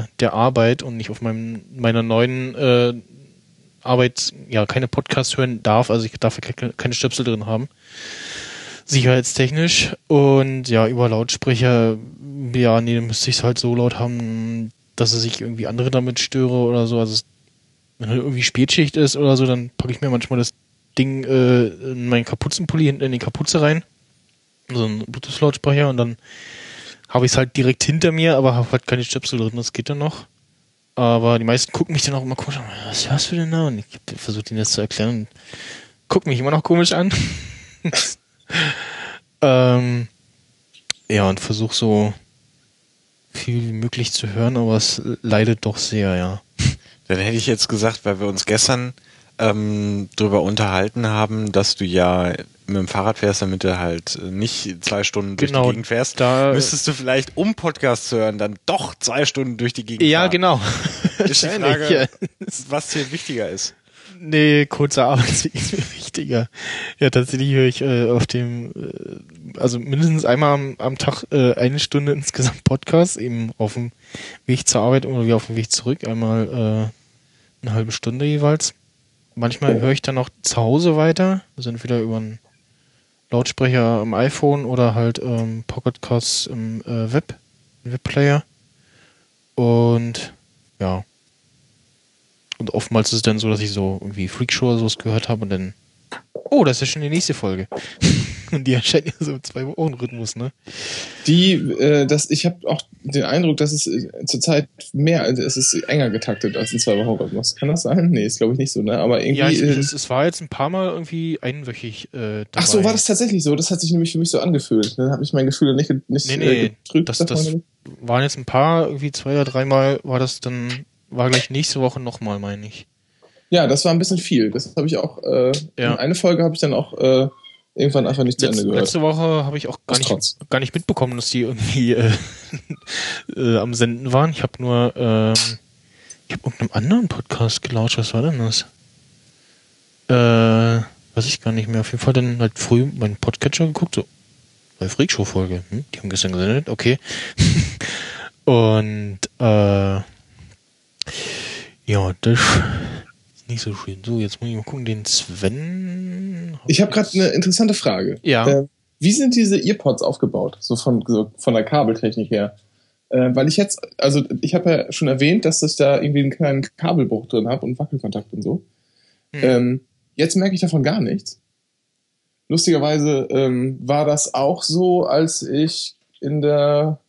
äh, der Arbeit und ich auf meinem, meiner neuen äh, Arbeit ja keine Podcasts hören darf. Also ich darf keine, keine Stöpsel drin haben. Sicherheitstechnisch. Und ja, über Lautsprecher, ja, nee, dann müsste ich es halt so laut haben, dass es sich irgendwie andere damit störe oder so. Also wenn halt irgendwie Spätschicht ist oder so, dann packe ich mir manchmal das Ding äh, in meinen Kapuzenpulli hinten in die Kapuze rein. So ein Bluetooth-Lautsprecher und dann habe ich es halt direkt hinter mir, aber habe halt keine Stöpsel drin, das geht dann noch. Aber die meisten gucken mich dann auch immer komisch an. Was hörst du denn da? Und ich versuche ihnen das zu erklären und gucken mich immer noch komisch an. ähm, ja, und versuche so viel wie möglich zu hören, aber es leidet doch sehr, ja. Dann hätte ich jetzt gesagt, weil wir uns gestern ähm, drüber unterhalten haben, dass du ja mit dem Fahrrad fährst, damit du halt nicht zwei Stunden durch Genau, die Gegend fährst, da- müsstest du vielleicht, um Podcast zu hören, dann doch zwei Stunden durch die Gegend Ja, fahren. genau. Ist die Frage, ja. was hier wichtiger ist. Nee, kurzer Arbeitsweg ist mir wichtiger. Ja, tatsächlich höre ich äh, auf dem, äh, also mindestens einmal am, am Tag äh, eine Stunde insgesamt Podcast, eben auf dem Weg zur Arbeit oder wie auf dem Weg zurück, einmal äh, eine halbe Stunde jeweils. Manchmal höre ich dann auch zu Hause weiter, also entweder über einen Lautsprecher im iPhone oder halt ähm, Pocketcasts im äh, Web, Webplayer. Und ja, und oftmals ist es dann so, dass ich so irgendwie Freakshow oder sowas gehört habe und dann, oh, das ist ja schon die nächste Folge. und die erscheint ja so im Zwei-Wochen-Rhythmus, ne? Die, äh, das, ich habe auch den Eindruck, dass es äh, zurzeit mehr, also es ist enger getaktet als in zwei Wochen Rhythmus. Kann das sein? Nee, ist glaube ich nicht so, ne? Aber irgendwie. Ja, ich, äh, es, es war jetzt ein paar Mal irgendwie einwöchig äh, dabei. ach so, war das tatsächlich so? Das hat sich nämlich für mich so angefühlt. Dann habe ich mein Gefühl nicht, nicht Nee, nee, äh, getrübt. das, das waren jetzt ein paar, irgendwie zwei oder dreimal war das dann, war gleich nächste Woche nochmal, meine ich. Ja, das war ein bisschen viel. Das habe ich auch, äh, Ja. eine Folge habe ich dann auch äh, irgendwann einfach nicht zu Letz, Ende gehört. letzte Woche habe ich auch gar nicht, Trotz. gar nicht mitbekommen, dass die irgendwie äh, äh, am Senden waren. Ich habe nur, ähm, ich habe irgendeinem anderen Podcast gelauscht. Was war denn das? Äh, weiß ich gar nicht mehr. Auf jeden Fall dann halt früh meinen Podcatcher geguckt, so bei Freakshow-Folge. Hm, die haben gestern gesendet, okay. Und äh, ja, das ist nicht so schön. So, jetzt muss ich mal gucken, den Sven. Ich habe gerade eine interessante Frage. Ja. Äh, wie sind diese Earpods aufgebaut? So von, so von der Kabeltechnik her? Äh, weil ich jetzt, also ich habe ja schon erwähnt, dass ich da irgendwie einen kleinen Kabelbruch drin habe und Wackelkontakt und so. Hm. Ähm, jetzt merke ich davon gar nichts. Lustigerweise ähm, war das auch so, als ich in der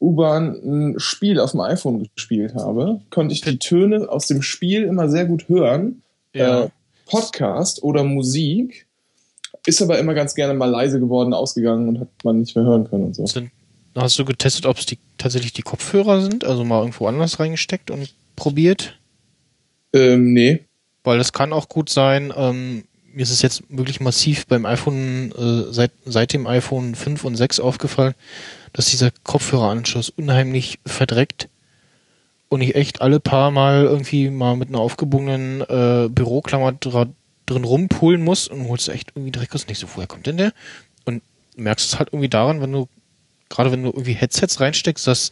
U-Bahn ein Spiel auf dem iPhone gespielt habe, konnte ich die Töne aus dem Spiel immer sehr gut hören. Ja. Äh, Podcast oder Musik ist aber immer ganz gerne mal leise geworden, ausgegangen und hat man nicht mehr hören können und so. Sind, hast du getestet, ob es die, tatsächlich die Kopfhörer sind? Also mal irgendwo anders reingesteckt und probiert? Ähm, nee. Weil das kann auch gut sein. Ähm, mir ist es jetzt wirklich massiv beim iPhone, äh, seit, seit dem iPhone 5 und 6 aufgefallen, dass dieser Kopfhöreranschluss unheimlich verdreckt und ich echt alle paar Mal irgendwie mal mit einer aufgebogenen äh, Büroklammer drin rumpulen muss und holst echt irgendwie Dreck aus. Nicht so, woher kommt denn der? Und merkst es halt irgendwie daran, wenn du, gerade wenn du irgendwie Headsets reinsteckst, dass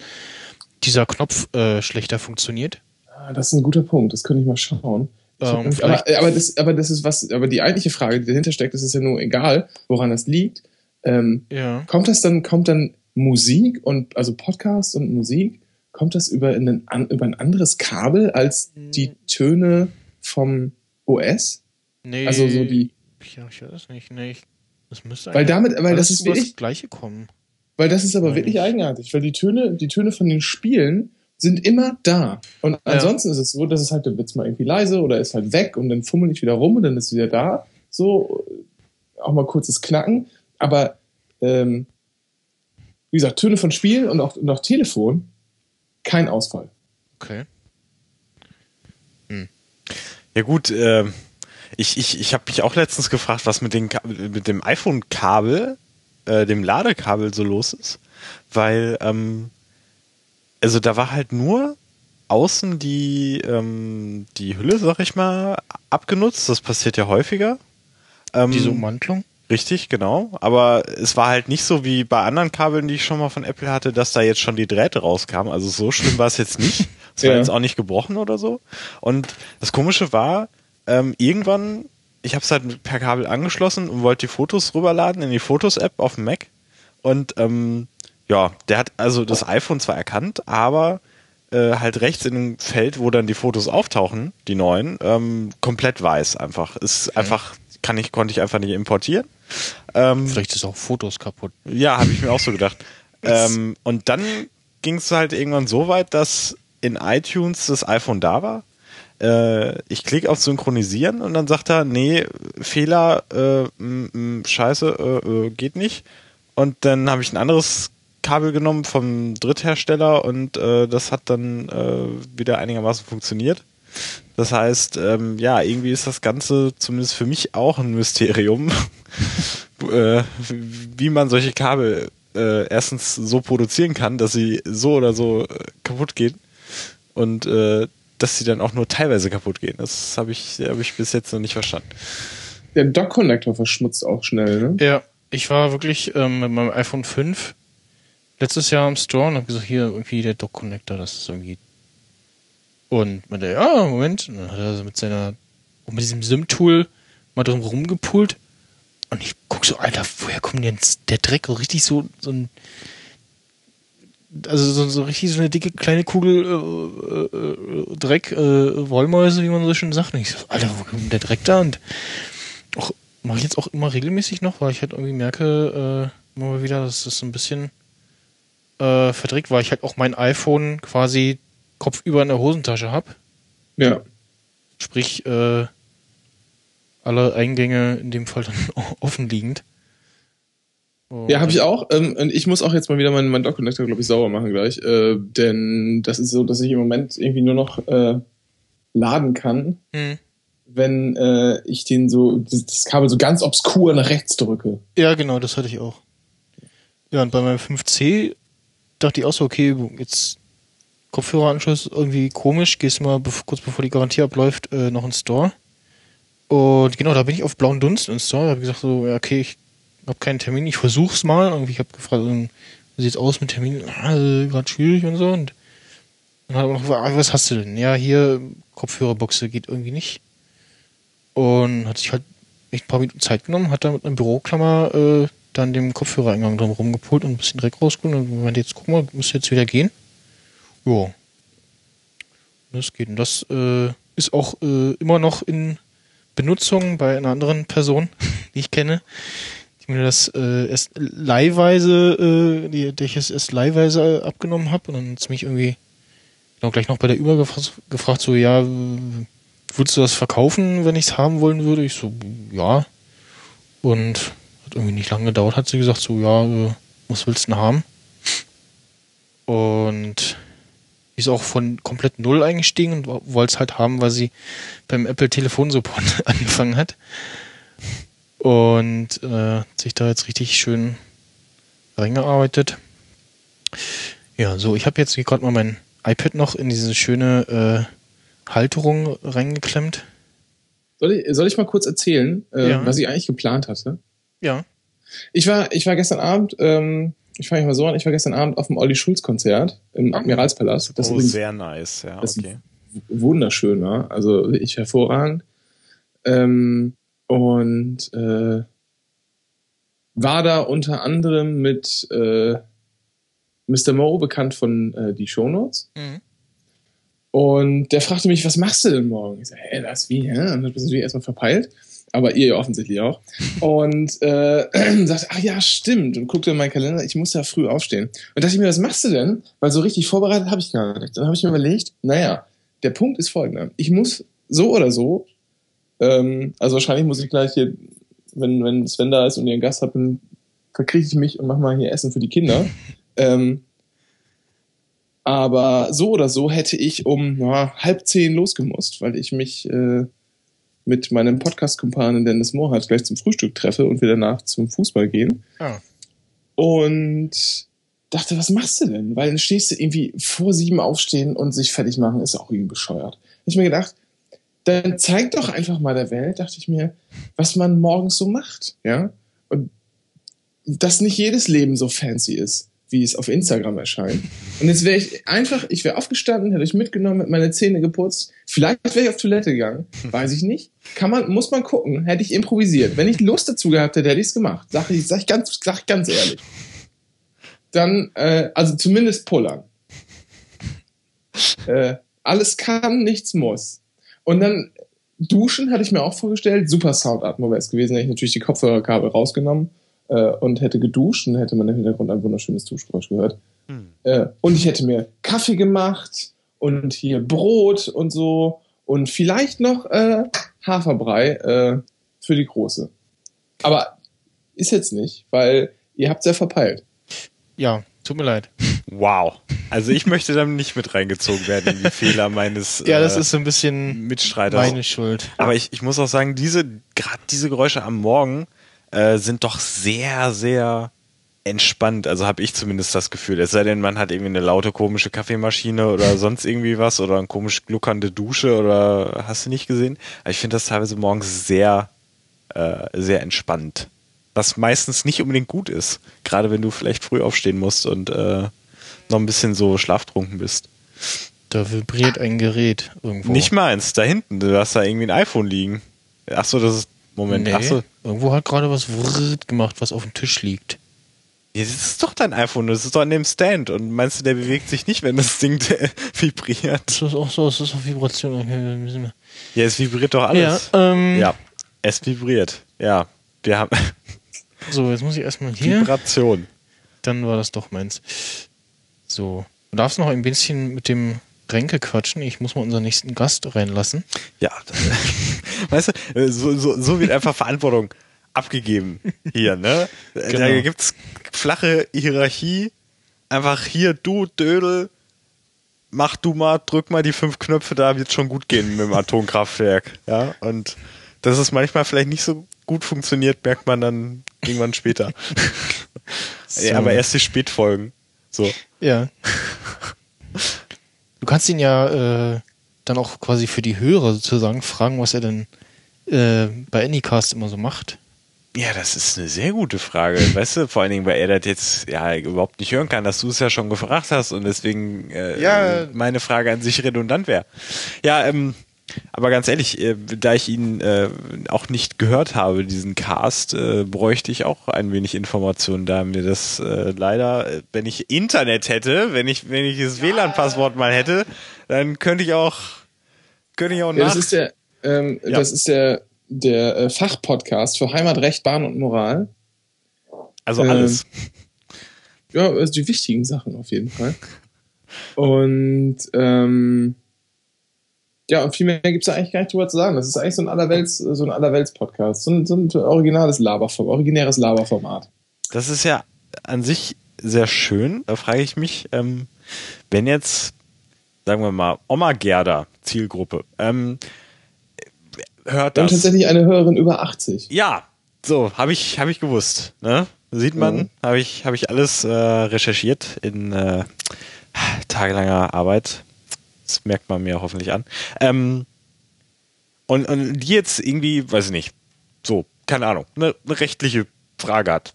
dieser Knopf äh, schlechter funktioniert. Ah, Das ist ein guter Punkt, das könnte ich mal schauen. Ich hab Ähm, irgendwie- aber, aber, das, aber das ist was, aber die eigentliche Frage, die dahinter steckt, das ist ja nur egal, woran das liegt. Ähm, Ja. kommt das dann, kommt dann Musik und also Podcast und Musik, kommt das über, einen, an, über ein anderes Kabel als die. Töne vom OS? Nee. Also so die, Ja, ich weiß nicht. Nee, ich, das müsste weil damit, weil das ist wirklich, das Gleiche kommen. Weil das ist aber wirklich ich. eigenartig, weil die Töne, die Töne von den Spielen sind immer da. Und ansonsten ist es so, dass es halt, dann wird's mal irgendwie leise oder ist halt weg und dann fummel ich wieder rum und dann ist es wieder da. So, äh, auch mal kurzes Knacken. Aber, ähm, wie gesagt, Töne von Spielen und auch, und auch Telefon, kein Ausfall. Okay. Ja gut, äh, ich, ich, ich habe mich auch letztens gefragt, was mit, den, mit dem iPhone-Kabel, äh, dem Ladekabel so los ist. Weil, ähm, also da war halt nur außen die, ähm, die Hülle, sag ich mal, abgenutzt. Das passiert ja häufiger. Ähm, Diese Ummantelung? Richtig, genau. Aber es war halt nicht so wie bei anderen Kabeln, die ich schon mal von Apple hatte, dass da jetzt schon die Drähte rauskamen. Also so schlimm war es jetzt nicht. Es war Ja. jetzt auch nicht gebrochen oder so. Und das Komische war, ähm, irgendwann, ich habe es halt per Kabel angeschlossen und wollte die Fotos rüberladen in die Fotos-App auf dem Mac. Und ähm, ja, der hat also das iPhone zwar erkannt, aber äh, halt rechts in dem Feld, wo dann die Fotos auftauchen, die neuen, ähm, komplett weiß einfach. Ist einfach, kann ich, konnte ich einfach nicht importieren. Ähm, Vielleicht ist auch Fotos kaputt. ja, habe ich mir auch so gedacht. ähm, und dann ging es halt irgendwann so weit, dass in iTunes das iPhone da war. Äh, ich klicke auf Synchronisieren und dann sagt er, nee, Fehler, äh, m, scheiße, äh, äh, geht nicht. Und dann habe ich ein anderes Kabel genommen vom Dritthersteller und äh, das hat dann äh, wieder einigermaßen funktioniert. Das heißt, ähm, ja, irgendwie ist das Ganze zumindest für mich auch ein Mysterium, äh, wie man solche Kabel äh, erstens so produzieren kann, dass sie so oder so äh, kaputt gehen und äh, dass sie dann auch nur teilweise kaputt gehen. Das habe ich, hab ich bis jetzt noch nicht verstanden. Der Dock-Connector verschmutzt auch schnell, ne? Ja, ich war wirklich ähm, mit meinem iPhone 5 letztes Jahr im Store und habe gesagt, hier irgendwie der Dock-Connector, das ist irgendwie. Und meinte, ja, Moment. Und dann hat er so mit seiner, mit diesem SIM-Tool mal drum rumgepult. Und ich guck so, Alter, woher kommt denn der Dreck? So richtig so, so ein. Also so, so richtig so eine dicke kleine Kugel äh, äh, Dreck, äh, Wollmäuse, wie man so schön sagt. Und ich so, Alter, wo kommt der Dreck da? Und auch mache ich jetzt auch immer regelmäßig noch, weil ich halt irgendwie merke, äh, immer wieder, dass das so ein bisschen äh, verdreckt, weil ich halt auch mein iPhone quasi kopfüber in der Hosentasche hab. Ja. Sprich, äh, alle Eingänge in dem Fall dann offen liegend. Und- Ja, habe ich auch. Ähm, und ich muss auch jetzt mal wieder meinen, meinen Dock-Connector, glaube ich, sauber machen gleich. Äh, denn das ist so, dass ich im Moment irgendwie nur noch äh, laden kann, Hm. wenn äh, ich den so, das, das Kabel so ganz obskur nach rechts drücke. Ja, genau, das hatte ich auch. Ja, und bei meinem 5C dachte ich auch so, okay, jetzt Kopfhöreranschluss irgendwie komisch, gehst mal kurz bevor die Garantie abläuft, äh, noch ins Store. Und genau, da bin ich auf blauen Dunst ins Store, habe gesagt so, ja, okay, ich habe keinen Termin, ich versuch's mal. Irgendwie, ich habe gefragt, ähm, wie sieht's aus mit Terminen? Ah, äh, gerade schwierig und so. Und dann hat er noch gefragt, ah, was hast du denn? Ja, hier Kopfhörerbuchse geht irgendwie nicht. Und hat sich halt echt ein paar Minuten Zeit genommen, hat da mit einer Büroklammer äh, dann dem Kopfhörereingang drum rumgepult und ein bisschen Dreck rausgeholt und meinte, jetzt guck mal, müsste jetzt wieder gehen. Ja. Das geht. Und das äh, ist auch äh, immer noch in Benutzung bei einer anderen Person, die ich kenne, die mir das äh, erst leihweise, äh, die, die ich es erst leihweise abgenommen habe und dann hat mich irgendwie genau gleich noch bei der Über gefragt, so, ja, würdest du das verkaufen, wenn ich es haben wollen würde? Ich so, ja. Und hat irgendwie nicht lange gedauert, hat sie gesagt, so, ja, äh, was willst du denn haben? Und die ist auch von komplett null eingestiegen und wollte es halt haben, weil sie beim Apple Telefonsupport angefangen hat. Und äh, hat sich da jetzt richtig schön reingearbeitet. Ja, so, ich habe jetzt gerade mal mein iPad noch in diese schöne äh, Halterung reingeklemmt. Soll ich, soll ich mal kurz erzählen, äh, Ja. was ich eigentlich geplant hatte? Ja. Ich war, ich war gestern Abend, ähm, ich fange mal so an, ich war gestern Abend auf dem Olli Schulz Konzert im Ah. Admiralspalast. Das oh, sehr nice, ja, okay. wunderschön war, also wirklich hervorragend. Ähm, und äh, war da unter anderem mit äh, Mr. Mo, bekannt von äh, die Shownotes. Mhm. Und der fragte mich, was machst du denn morgen? Ich so, hä, das wie, hä? Und hab das natürlich erstmal verpeilt. Aber ihr ja offensichtlich auch. Und äh, sagte, ach ja, stimmt. Und guckte in meinen Kalender, ich muss ja früh aufstehen. Und dachte ich mir, was machst du denn? Weil so richtig vorbereitet habe ich gar nicht. Dann habe ich mir überlegt, naja, der Punkt ist folgender. Ich muss so oder so, ähm, also wahrscheinlich muss ich gleich hier, wenn, wenn Sven da ist und ihr einen Gast habt, dann verkriege ich mich und mach mal hier Essen für die Kinder. ähm, aber so oder so hätte ich um ja, halb zehn losgemusst, weil ich mich äh, mit meinem Podcast-Kumpanen Dennis Mohrhardt gleich zum Frühstück treffe und wir danach zum Fußball gehen. Ah. Und dachte, was machst du denn? Weil dann stehst du irgendwie vor sieben aufstehen und sich fertig machen, ist auch irgendwie bescheuert. Ich mir gedacht, dann zeig doch einfach mal der Welt, dachte ich mir, was man morgens so macht, ja. Und dass nicht jedes Leben so fancy ist, wie es auf Instagram erscheint. Und jetzt wäre ich einfach, ich wäre aufgestanden, hätte ich mitgenommen, hätte meine Zähne geputzt, vielleicht wäre ich auf Toilette gegangen, weiß ich nicht. Kann man, muss man gucken, hätte ich improvisiert. Wenn ich Lust dazu gehabt hätte, hätte ich es gemacht. Sag ich, sag ich ganz, sag ganz ehrlich. Dann, äh, also zumindest pullern. Äh, alles kann, nichts muss. Und dann duschen hatte ich mir auch vorgestellt. Super Soundatmo wäre es gewesen, hätte ich natürlich die Kopfhörerkabel rausgenommen äh, und hätte geduscht und hätte man im Hintergrund ein wunderschönes Duschgeräusch gehört. Hm. Äh, und ich hätte mir Kaffee gemacht und hier Brot und so und vielleicht noch äh, Haferbrei äh, für die Große. Aber ist jetzt nicht, weil ihr habt es ja verpeilt. Ja, tut mir leid. Wow. Also ich möchte dann nicht mit reingezogen werden in die Fehler meines Ja, das äh, ist so ein bisschen Mitstreiters. meine Schuld. Aber ich, ich muss auch sagen, diese, gerade diese Geräusche am Morgen äh, sind doch sehr, sehr entspannt. Also habe ich zumindest das Gefühl. Es sei denn, man hat irgendwie eine laute, komische Kaffeemaschine oder sonst irgendwie was oder eine komisch gluckernde Dusche oder hast du nicht gesehen? Aber ich finde das teilweise morgens sehr, äh, sehr entspannt. Was meistens nicht unbedingt gut ist. Gerade wenn du vielleicht früh aufstehen musst und äh, noch ein bisschen so schlaftrunken bist. Da vibriert ein Gerät irgendwo. Nicht meins, da hinten. Du hast da irgendwie ein iPhone liegen. Ach so, das ist. Moment, nee, ach so. Irgendwo hat gerade was Wrrrt gemacht, was auf dem Tisch liegt. Ja, das ist doch dein iPhone, das ist doch an dem Stand. Und meinst du, der bewegt sich nicht, wenn das Ding vibriert? Das ist auch so, das ist auch Vibration. Okay, Ja, es vibriert doch alles. Ja, ähm, Ja, es vibriert. Ja, wir haben So, jetzt muss ich erstmal hier. Vibration. Dann war das doch meins. So. Du darfst noch ein bisschen mit dem Ränke quatschen. Ich muss mal unseren nächsten Gast reinlassen. Ja, das, weißt du, so, so, so wird einfach Verantwortung abgegeben hier, ne? Da Genau. gibt's flache Hierarchie. Einfach hier, du Dödel, mach du mal, drück mal die fünf Knöpfe, da wird's schon gut gehen mit dem Atomkraftwerk. Ja, und dass es manchmal vielleicht nicht so gut funktioniert, merkt man dann irgendwann später. ja, aber erst die Spätfolgen. So. Ja. Du kannst ihn ja äh, dann auch quasi für die Hörer sozusagen fragen, was er denn äh, bei Anycast immer so macht. Ja, das ist eine sehr gute Frage. Weißt du, vor allen Dingen, weil er das jetzt ja überhaupt nicht hören kann, dass du es ja schon gefragt hast und deswegen äh, Ja. meine Frage an sich redundant wäre. Ja, ähm, aber ganz ehrlich, äh, da ich ihn äh, auch nicht gehört habe, diesen Cast, äh, bräuchte ich auch ein wenig Informationen, da mir das äh, leider, äh, wenn ich Internet hätte, wenn ich, wenn ich das WLAN-Passwort mal hätte, dann könnte ich auch, könnte ich auch Ja, nach. das ist der, ähm, Ja. das ist der, der äh, Fachpodcast für Heimat, Recht, Bahn und Moral. also ähm, alles. Ja, also die wichtigen Sachen auf jeden Fall. Und ähm, ja, und viel mehr gibt's da eigentlich gar nicht drüber zu sagen. Das ist eigentlich so ein Allerwelts, so ein Allerwelts-Podcast. So ein, so ein originales Laberformat, originäres Laberformat. Das ist ja an sich sehr schön. Da frage ich mich, ähm, wenn jetzt, sagen wir mal, Oma Gerda, Zielgruppe, ähm, hört das. tatsächlich eine Hörerin über 80. Ja, so, habe ich, hab ich gewusst. Ne? Sieht man, Mhm. habe ich, hab ich alles äh, recherchiert in äh, tagelanger Arbeit. Das merkt man mir hoffentlich an. Ähm, und, und die jetzt irgendwie, weiß ich nicht, so, keine Ahnung, eine, eine rechtliche Frage hat.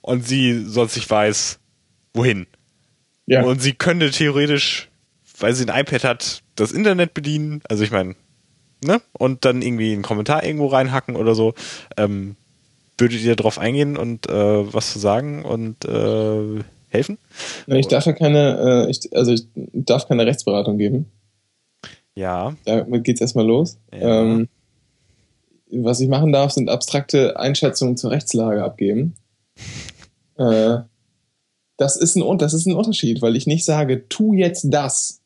Und sie sonst nicht weiß, wohin. Ja. Und sie könnte theoretisch, weil sie ein iPad hat, das Internet bedienen. Also ich meine, ne? Und dann irgendwie einen Kommentar irgendwo reinhacken oder so. Ähm, würdet ihr darauf eingehen und äh, was zu sagen und äh, helfen? Na, Ich darf ja keine, äh, ich, also ich darf keine Rechtsberatung geben. Ja. Damit geht's erstmal los. Ja. Ähm, was ich machen darf, sind abstrakte Einschätzungen zur Rechtslage abgeben. Äh, das ist ein, das ist ein Unterschied, weil ich nicht sage, tu jetzt das.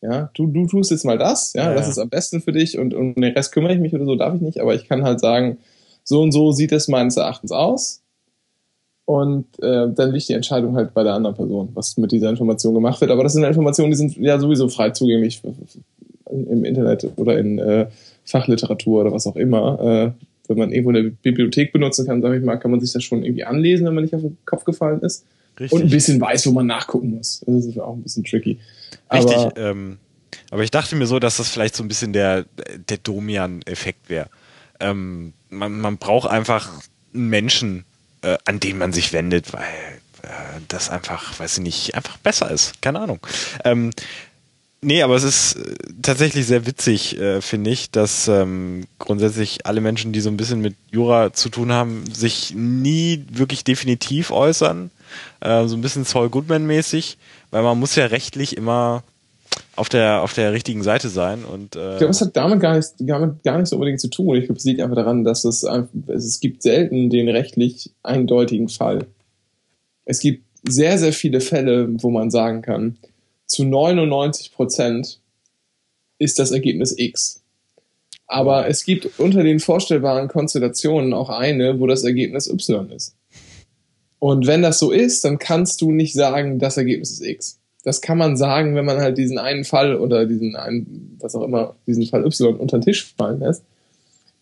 Ja, du, du tust jetzt mal das, ja, Ja, das ist am besten für dich und um den Rest kümmere ich mich oder so, darf ich nicht, aber ich kann halt sagen, so und so sieht es meines Erachtens aus. Und äh, dann liegt die Entscheidung halt bei der anderen Person, was mit dieser Information gemacht wird. Aber das sind Informationen, die sind ja sowieso frei zugänglich im Internet oder in äh, Fachliteratur oder was auch immer. Äh, wenn man irgendwo eine Bibliothek benutzen kann, sage ich mal, kann man sich das schon irgendwie anlesen, wenn man nicht auf den Kopf gefallen ist. Richtig. Und ein bisschen weiß, wo man nachgucken muss. Das ist auch ein bisschen tricky. Richtig. Aber ähm, Aber ich dachte mir so, dass das vielleicht so ein bisschen der, der Domian-Effekt wäre. Ähm, man, man braucht einfach einen Menschen, äh, an den man sich wendet, weil äh, das einfach, weiß ich nicht, einfach besser ist. Keine Ahnung. Ähm, nee, aber es ist äh, tatsächlich sehr witzig, äh, finde ich, dass ähm, grundsätzlich alle Menschen, die so ein bisschen mit Jura zu tun haben, sich nie wirklich definitiv äußern. Äh, so ein bisschen Saul Goodman-mäßig, weil man muss ja rechtlich immer auf der auf der richtigen Seite sein und äh, Ich glaube, es hat damit gar nicht, damit gar nicht so unbedingt zu tun. Ich glaube, es liegt einfach daran, dass es, es gibt selten den rechtlich eindeutigen Fall. Es gibt sehr, sehr viele Fälle, wo man sagen kann, zu 99 Prozent ist das Ergebnis X. Aber es gibt unter den vorstellbaren Konstellationen auch eine, wo das Ergebnis Y ist. Und wenn das so ist, dann kannst du nicht sagen, das Ergebnis ist X. Das kann man sagen, wenn man halt diesen einen Fall oder diesen einen, was auch immer, diesen Fall Y unter den Tisch fallen lässt.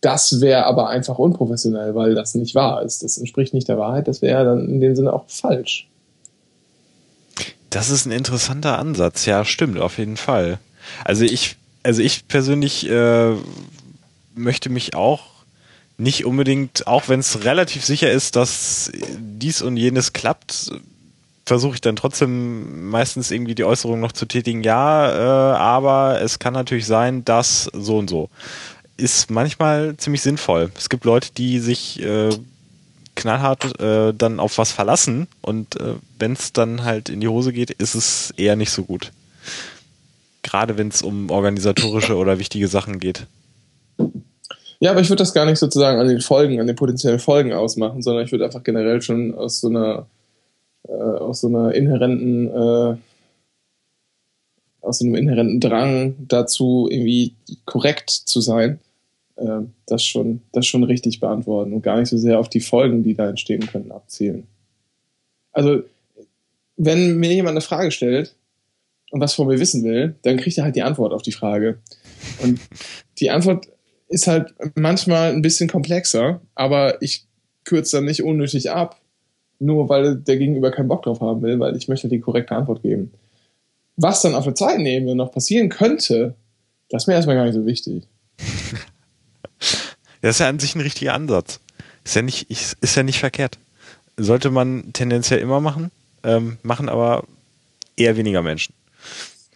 Das wäre aber einfach unprofessionell, weil das nicht wahr ist. Das entspricht nicht der Wahrheit. Das wäre dann in dem Sinne auch falsch. Das ist ein interessanter Ansatz, ja, stimmt, auf jeden Fall. Also ich, also ich persönlich äh, möchte mich auch nicht unbedingt, auch wenn es relativ sicher ist, dass dies und jenes klappt, versuche ich dann trotzdem meistens irgendwie die Äußerung noch zu tätigen, ja, äh, aber es kann natürlich sein, dass so und so. Ist manchmal ziemlich sinnvoll. Es gibt Leute, die sich äh, knallhart äh, dann auf was verlassen und äh, wenn es dann halt in die Hose geht, ist es eher nicht so gut. Gerade wenn es um organisatorische oder wichtige Sachen geht. Ja, aber ich würde das gar nicht sozusagen an den Folgen, an den potenziellen Folgen ausmachen, sondern ich würde einfach generell schon aus so einer äh, aus so einer inhärenten äh, aus so einem inhärenten Drang dazu irgendwie korrekt zu sein, äh, das schon das schon richtig beantworten und gar nicht so sehr auf die Folgen, die da entstehen können, abzielen. Also wenn mir jemand eine Frage stellt und was von mir wissen will, dann kriegt er halt die Antwort auf die Frage. Und die Antwort ist halt manchmal ein bisschen komplexer, aber ich kürze dann nicht unnötig ab, nur weil der Gegenüber keinen Bock drauf haben will, weil ich möchte die korrekte Antwort geben. Was dann auf der Zeitenebene noch passieren könnte, das ist mir erstmal gar nicht so wichtig. Das ist ja an sich ein richtiger Ansatz. Ist ja nicht, ist ja nicht verkehrt. Sollte man tendenziell immer machen, ähm, machen aber eher weniger Menschen.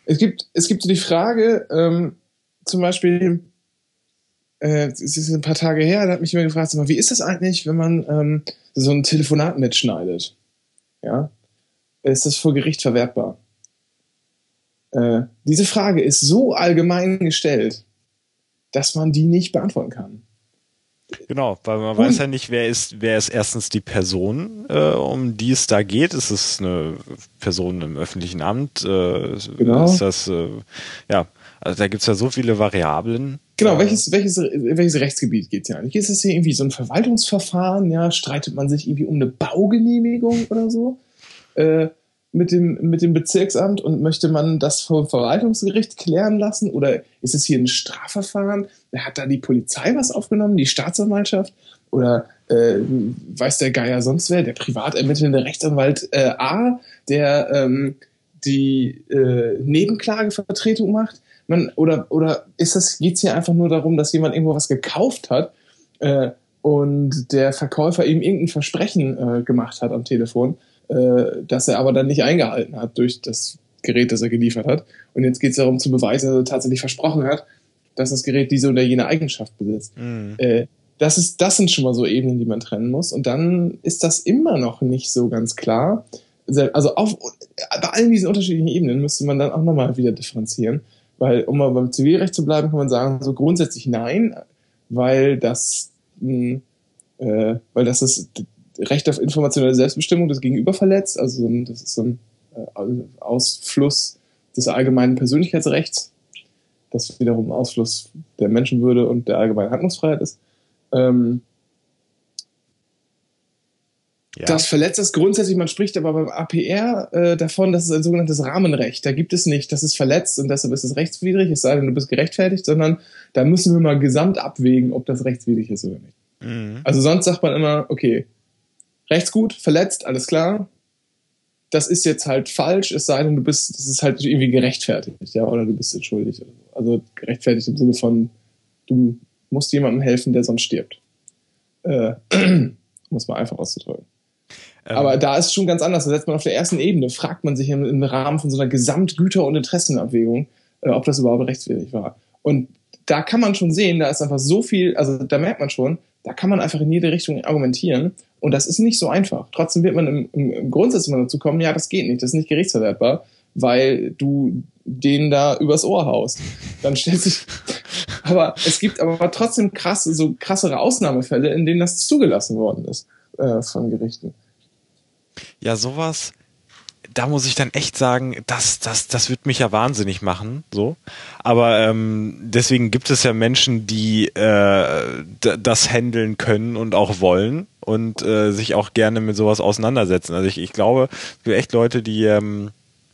Es gibt, es gibt so die Frage, ähm, zum Beispiel, äh, es ist ein paar Tage her, da hat mich jemand gefragt, wie ist das eigentlich, wenn man ähm, so ein Telefonat mitschneidet? Ja? Ist das vor Gericht verwertbar? Äh, diese Frage ist so allgemein gestellt, dass man die nicht beantworten kann. Genau, weil man weiß ja nicht, wer ist, wer ist erstens die Person, äh, um die es da geht. Ist es eine Person im öffentlichen Amt? Äh, Genau. Ist das, äh, ja, also da gibt's ja so viele Variablen. Genau, Äh, welches, welches, welches Rechtsgebiet geht es hier eigentlich? Ist das hier irgendwie so ein Verwaltungsverfahren? Ja, streitet man sich irgendwie um eine Baugenehmigung oder so äh, mit, dem, mit dem Bezirksamt und möchte man das vom Verwaltungsgericht klären lassen? Oder ist es hier ein Strafverfahren? Hat da die Polizei was aufgenommen, die Staatsanwaltschaft? Oder äh, weiß der Geier sonst wer, der privat ermittelnde Rechtsanwalt äh, A, der ähm, die äh, Nebenklagevertretung macht? Man, oder, oder ist das, geht's hier einfach nur darum, dass jemand irgendwo was gekauft hat äh, und der Verkäufer ihm irgendein Versprechen äh, gemacht hat am Telefon, äh, das er aber dann nicht eingehalten hat durch das Gerät, das er geliefert hat. Und jetzt geht's darum zu beweisen, dass er tatsächlich versprochen hat, dass das Gerät diese oder jene Eigenschaft besitzt. Mhm. Äh, das, ist, das sind schon mal so Ebenen, die man trennen muss. Und dann ist das immer noch nicht so ganz klar. Also auf, bei allen diesen unterschiedlichen Ebenen müsste man dann auch nochmal wieder differenzieren. Weil, um mal beim Zivilrecht zu bleiben, kann man sagen, so grundsätzlich nein, weil das, mh, äh, weil das das Recht auf informationelle Selbstbestimmung des Gegenüber verletzt. Also das ist so ein äh, Ausfluss des allgemeinen Persönlichkeitsrechts, das wiederum Ausfluss der Menschenwürde und der allgemeinen Handlungsfreiheit ist. Ähm, ja. Das verletzt das grundsätzlich, man spricht aber beim APR äh, davon, das ist ein sogenanntes Rahmenrecht. Da gibt es nicht, das ist verletzt und deshalb ist es rechtswidrig, es sei denn, du bist gerechtfertigt, sondern da müssen wir mal gesamt abwägen, ob das rechtswidrig ist oder nicht. Mhm. Also sonst sagt man immer, okay, Rechtsgut, verletzt, alles klar. das ist jetzt halt falsch, es sei denn, du bist, das ist halt irgendwie gerechtfertigt, ja, oder du bist jetzt schuldig. Also gerechtfertigt im Sinne von, du musst jemandem helfen, der sonst stirbt. Äh, muss man einfach auszudrücken. Ähm, Aber da ist schon ganz anders. Da setzt man auf der ersten Ebene, fragt man sich im, im Rahmen von so einer Gesamtgüter- und Interessenabwägung, äh, ob das überhaupt rechtswidrig war. Und da kann man schon sehen, da ist einfach so viel, also da merkt man schon, da kann man einfach in jede Richtung argumentieren. Und das ist nicht so einfach. Trotzdem wird man im, im, Grundsatz immer dazu kommen, ja, das geht nicht, das ist nicht gerichtsverwertbar, weil du den da übers Ohr haust. Dann stellt sich, aber es gibt aber trotzdem krasse, so krassere Ausnahmefälle, in denen das zugelassen worden ist äh, von Gerichten. Ja, sowas, da muss ich dann echt sagen, das, das, das wird mich ja wahnsinnig machen, so. Aber ähm, deswegen gibt es ja Menschen, die äh, das handeln können und auch wollen und äh, sich auch gerne mit sowas auseinandersetzen. Also ich, ich glaube, für echt Leute, die, ähm,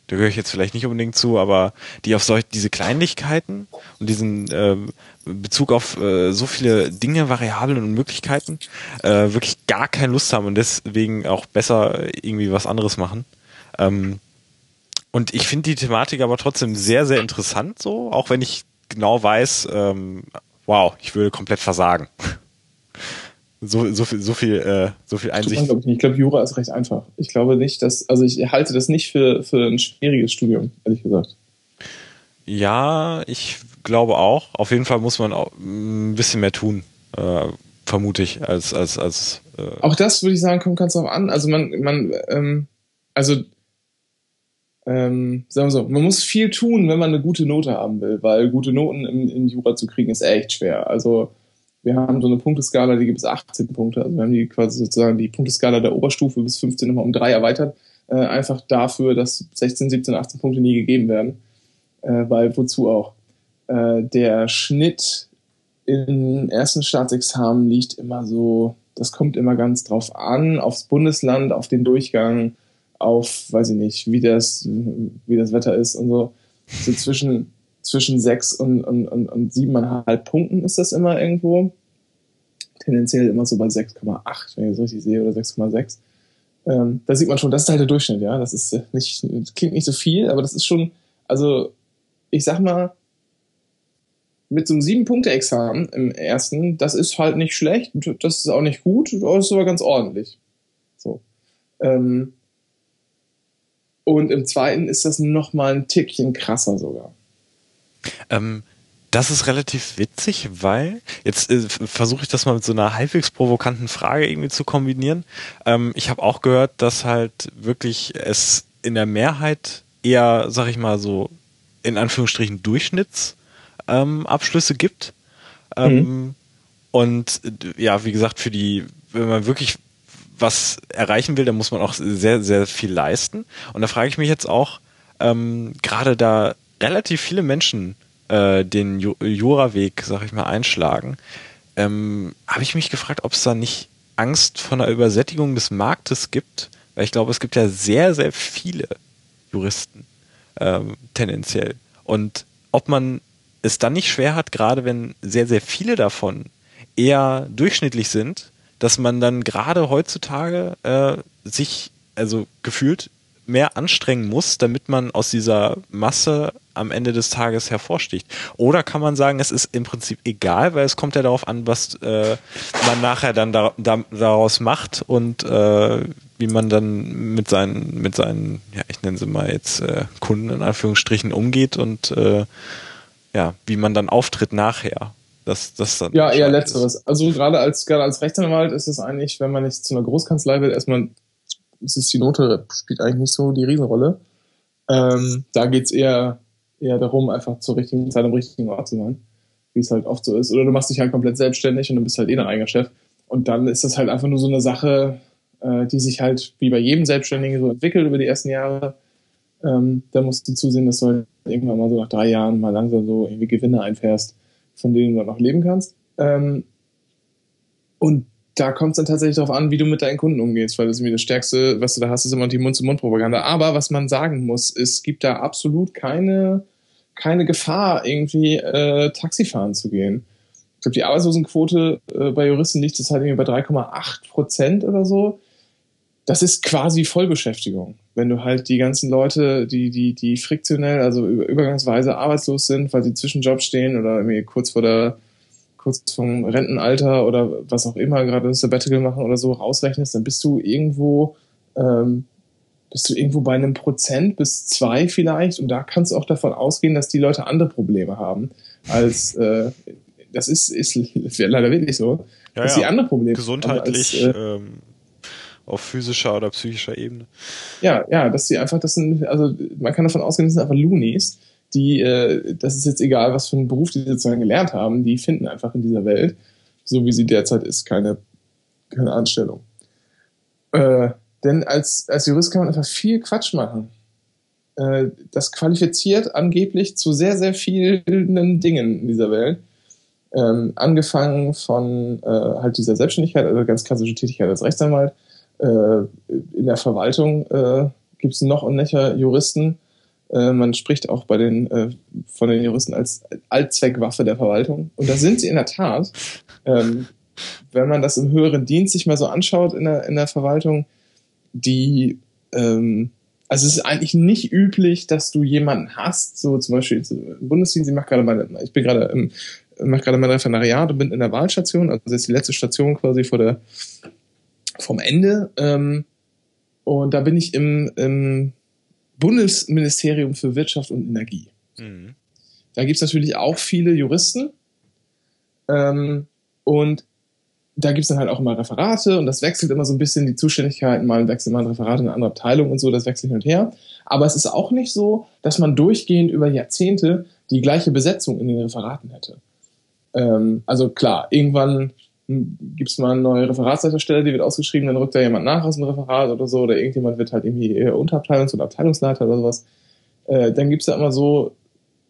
da gehöre ich jetzt vielleicht nicht unbedingt zu, aber die auf solche diese Kleinlichkeiten und diesen ähm, Bezug auf äh, so viele Dinge, Variablen und Möglichkeiten äh, wirklich gar keine Lust haben und deswegen auch besser irgendwie was anderes machen. Ähm, und ich finde die Thematik aber trotzdem sehr, sehr interessant so, auch wenn ich genau weiß, ähm, wow, ich würde komplett versagen. So, so viel, so viel, äh, so viel Einsicht. glaub ich, ich glaube, Jura ist recht einfach. Ich glaube nicht, dass, also ich halte das nicht für, für ein schwieriges Studium, ehrlich gesagt. Ja, ich glaube auch. Auf jeden Fall muss man auch ein bisschen mehr tun, äh, vermute ich, als, als, als, äh, Auch das würde ich sagen, kommt ganz drauf an. Also man, man, ähm, also ähm, sagen wir so, man muss viel tun, wenn man eine gute Note haben will, weil gute Noten in, in Jura zu kriegen ist echt schwer. Also wir haben so eine Punkteskala, die gibt es 18 Punkte. Also wir haben die quasi sozusagen die Punkteskala der Oberstufe bis 15 nochmal um drei erweitert. Äh, einfach dafür, dass 16, 17, 18 Punkte nie gegeben werden. Äh, weil wozu auch? Äh, der Schnitt im ersten Staatsexamen liegt immer so, das kommt immer ganz drauf an, aufs Bundesland, auf den Durchgang, auf, weiß ich nicht, wie das, wie das Wetter ist und so. So zwischen, zwischen sechs und, und, und, und siebeneinhalb Punkten ist das immer irgendwo. Tendenziell immer so bei 6,8, wenn ich das richtig sehe, oder 6,6. Ähm, da sieht man schon, das ist halt der Durchschnitt, ja. Das ist äh, nicht, klingt nicht so viel, aber das ist schon, also, ich sag mal, mit so einem Sieben-Punkte-Examen im ersten, das ist halt nicht schlecht, das ist auch nicht gut, das ist aber ganz ordentlich. So. Ähm, und im zweiten ist das noch mal ein Tickchen krasser sogar. Ähm, das ist relativ witzig, weil jetzt äh, versuche ich das mal mit so einer halbwegs provokanten Frage irgendwie zu kombinieren. Ähm, ich habe auch gehört, dass halt wirklich es in der Mehrheit eher, sag ich mal so, in Anführungsstrichen Durchschnittsabschlüsse ähm, gibt. Ähm, Und äh, ja, wie gesagt, für die, wenn man wirklich was erreichen will, dann muss man auch sehr, sehr viel leisten. Und da frage ich mich jetzt auch, ähm, gerade da relativ viele Menschen äh, den Ju Juraweg, sag ich mal, einschlagen, ähm, habe ich mich gefragt, ob es da nicht Angst vor einer Übersättigung des Marktes gibt, weil ich glaube, es gibt ja sehr, sehr viele Juristen ähm, tendenziell. Und ob man es dann nicht schwer hat, gerade wenn sehr, sehr viele davon eher durchschnittlich sind, dass man dann gerade heutzutage äh, sich, also gefühlt, mehr anstrengen muss, damit man aus dieser Masse am Ende des Tages hervorsticht. Oder kann man sagen, es ist im Prinzip egal, weil es kommt ja darauf an, was äh, man nachher dann da, da, daraus macht und äh, wie man dann mit seinen, mit seinen, ja, ich nenne sie mal jetzt äh, Kunden in Anführungsstrichen umgeht und äh, ja, wie man dann auftritt nachher. Das, das dann Ja, eher entscheidend ist. letzteres. Also gerade als, gerade als Rechtsanwalt ist es eigentlich, wenn man nicht zu einer Großkanzlei will, erstmal ist die Note, spielt eigentlich nicht so die Riesenrolle. Ähm, da geht's eher, eher darum, einfach zur richtigen Zeit am richtigen Ort zu sein. Wie es halt oft so ist. Oder du machst dich halt komplett selbstständig und du bist halt eh dein eigener Chef. Und dann ist das halt einfach nur so eine Sache, äh, die sich halt wie bei jedem Selbstständigen so entwickelt über die ersten Jahre. Ähm, da musst du zusehen, dass du halt irgendwann mal so nach drei Jahren mal langsam so irgendwie Gewinne einfährst, von denen du dann auch leben kannst. Ähm, und da kommt es dann tatsächlich darauf an, wie du mit deinen Kunden umgehst, weil das ist irgendwie das Stärkste, was du da hast, ist immer die Mund-zu-Mund-Propaganda. Aber was man sagen muss, es gibt da absolut keine, keine Gefahr, irgendwie äh, Taxifahren zu gehen. Ich glaube, die Arbeitslosenquote äh, bei Juristen liegt das halt irgendwie bei 3,8 Prozent oder so. Das ist quasi Vollbeschäftigung. wenn du halt die ganzen Leute, die, die, die friktionell, also über- übergangsweise arbeitslos sind, weil sie zwischen Jobs stehen oder irgendwie kurz vor der, kurz vom Rentenalter oder was auch immer, gerade das Sabbatical machen oder so rausrechnest, dann bist du irgendwo, ähm, bist du irgendwo bei einem Prozent bis zwei vielleicht und da kannst du auch davon ausgehen, dass die Leute andere Probleme haben als, äh, das ist, ist leider wirklich so, Ja, dass ja. die andere Probleme Gesundheitlich, haben als, äh, ähm, auf physischer oder psychischer Ebene. Ja, ja, dass die einfach, das sind, also man kann davon ausgehen, das sind einfach Loonies, die, äh, das ist jetzt egal, was für einen Beruf die sozusagen gelernt haben, die finden einfach in dieser Welt, so wie sie derzeit ist, keine, keine Anstellung. Äh, denn als, als Jurist kann man einfach viel Quatsch machen. Äh, das qualifiziert angeblich zu sehr, sehr vielen Dingen in dieser Welt. Ähm, angefangen von äh, halt dieser Selbstständigkeit, also ganz klassische Tätigkeit als Rechtsanwalt, in der Verwaltung äh, gibt es noch und nöcher Juristen. Äh, man spricht auch bei den äh, von den Juristen als Allzweckwaffe der Verwaltung. Und da sind sie in der Tat. Ähm, wenn man das im höheren Dienst sich mal so anschaut in der, in der Verwaltung, die ähm, also es ist eigentlich nicht üblich, dass du jemanden hast, so zum Beispiel im Bundesdienst, ich mache gerade meine, ich bin gerade im, mache gerade mein Referendariat und bin in der Wahlstation, also das ist die letzte Station quasi vor der vom Ende. Ähm, und da bin ich im, im Bundesministerium für Wirtschaft und Energie. Mhm. Da gibt's natürlich auch viele Juristen. Ähm, und da gibt's dann halt auch immer Referate und das wechselt immer so ein bisschen die Zuständigkeiten. Mal wechselt mal ein Referat in eine andere Abteilung und so, das wechselt hin und her. Aber es ist auch nicht so, dass man durchgehend über Jahrzehnte die gleiche Besetzung in den Referaten hätte. Ähm, also klar, irgendwann hm, gibt's mal eine neue Referatsleiterstelle, die wird ausgeschrieben, dann rückt da jemand nach aus dem Referat oder so, oder irgendjemand wird halt irgendwie eher Unterabteilungs- oder Abteilungsleiter oder sowas. Äh, dann gibt's da immer so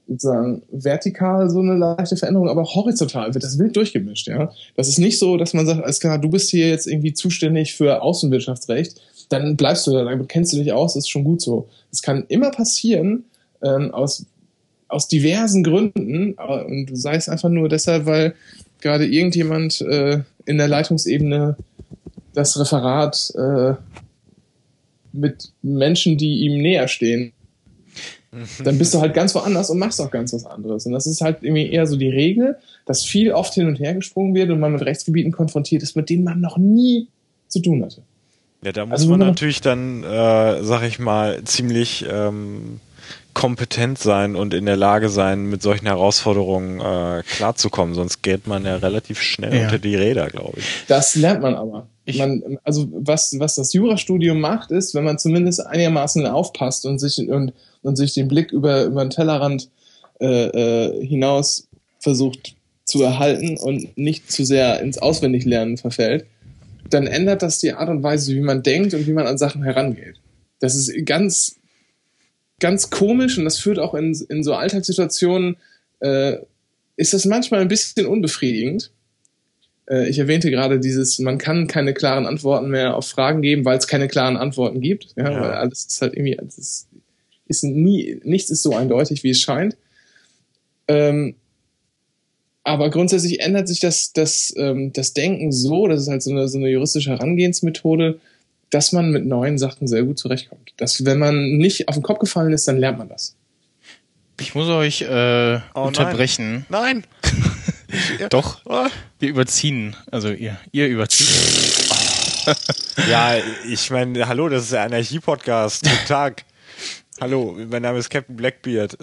sozusagen vertikal so eine leichte Veränderung, aber horizontal wird das wild durchgemischt, ja. Das ist nicht so, dass man sagt, alles klar, du bist hier jetzt irgendwie zuständig für Außenwirtschaftsrecht, dann bleibst du da, damit kennst du dich aus, das ist schon gut so. Es kann immer passieren, ähm, aus, aus diversen Gründen, und sei es einfach nur deshalb, weil gerade irgendjemand äh, in der Leitungsebene das Referat äh, mit Menschen, die ihm näher stehen, dann bist du halt ganz woanders und machst auch ganz was anderes. Und das ist halt irgendwie eher so die Regel, dass viel oft hin und her gesprungen wird und man mit Rechtsgebieten konfrontiert ist, mit denen man noch nie zu tun hatte. Ja, da muss Also man natürlich dann, äh, sag ich mal, ziemlich ähm, kompetent sein und in der Lage sein, mit solchen Herausforderungen äh, klarzukommen. Sonst geht man ja relativ schnell Ja. unter die Räder, glaube ich. Das lernt man aber. Ich- man, also was, was das Jurastudium macht, ist, wenn man zumindest einigermaßen aufpasst und sich und, und sich den Blick über, über den Tellerrand äh, äh, hinaus versucht zu erhalten und nicht zu sehr ins Auswendiglernen verfällt, dann ändert das die Art und Weise, wie man denkt und wie man an Sachen herangeht. Das ist ganz, ganz komisch und das führt auch in, in so Alltagssituationen, äh, ist das manchmal ein bisschen unbefriedigend. Äh, ich erwähnte gerade dieses, man kann keine klaren Antworten mehr auf Fragen geben, weil es keine klaren Antworten gibt. Ja, Ja. Weil alles ist halt irgendwie, ist, ist nie, nichts ist so eindeutig, wie es scheint. Ähm, aber grundsätzlich ändert sich das, das, ähm, das Denken so, das ist halt so eine, so eine juristische Herangehensmethode, dass man mit neuen Sachen sehr gut zurechtkommt. Dass, wenn man nicht auf den Kopf gefallen ist, dann lernt man das. Ich muss euch äh, Oh, unterbrechen. Nein! Doch, Ah. wir überziehen. Also ihr, ihr überzieht. Ja, ich meine, hallo, das ist der Anarchie-Podcast. Guten Tag. Hallo, mein Name ist Captain Blackbeard.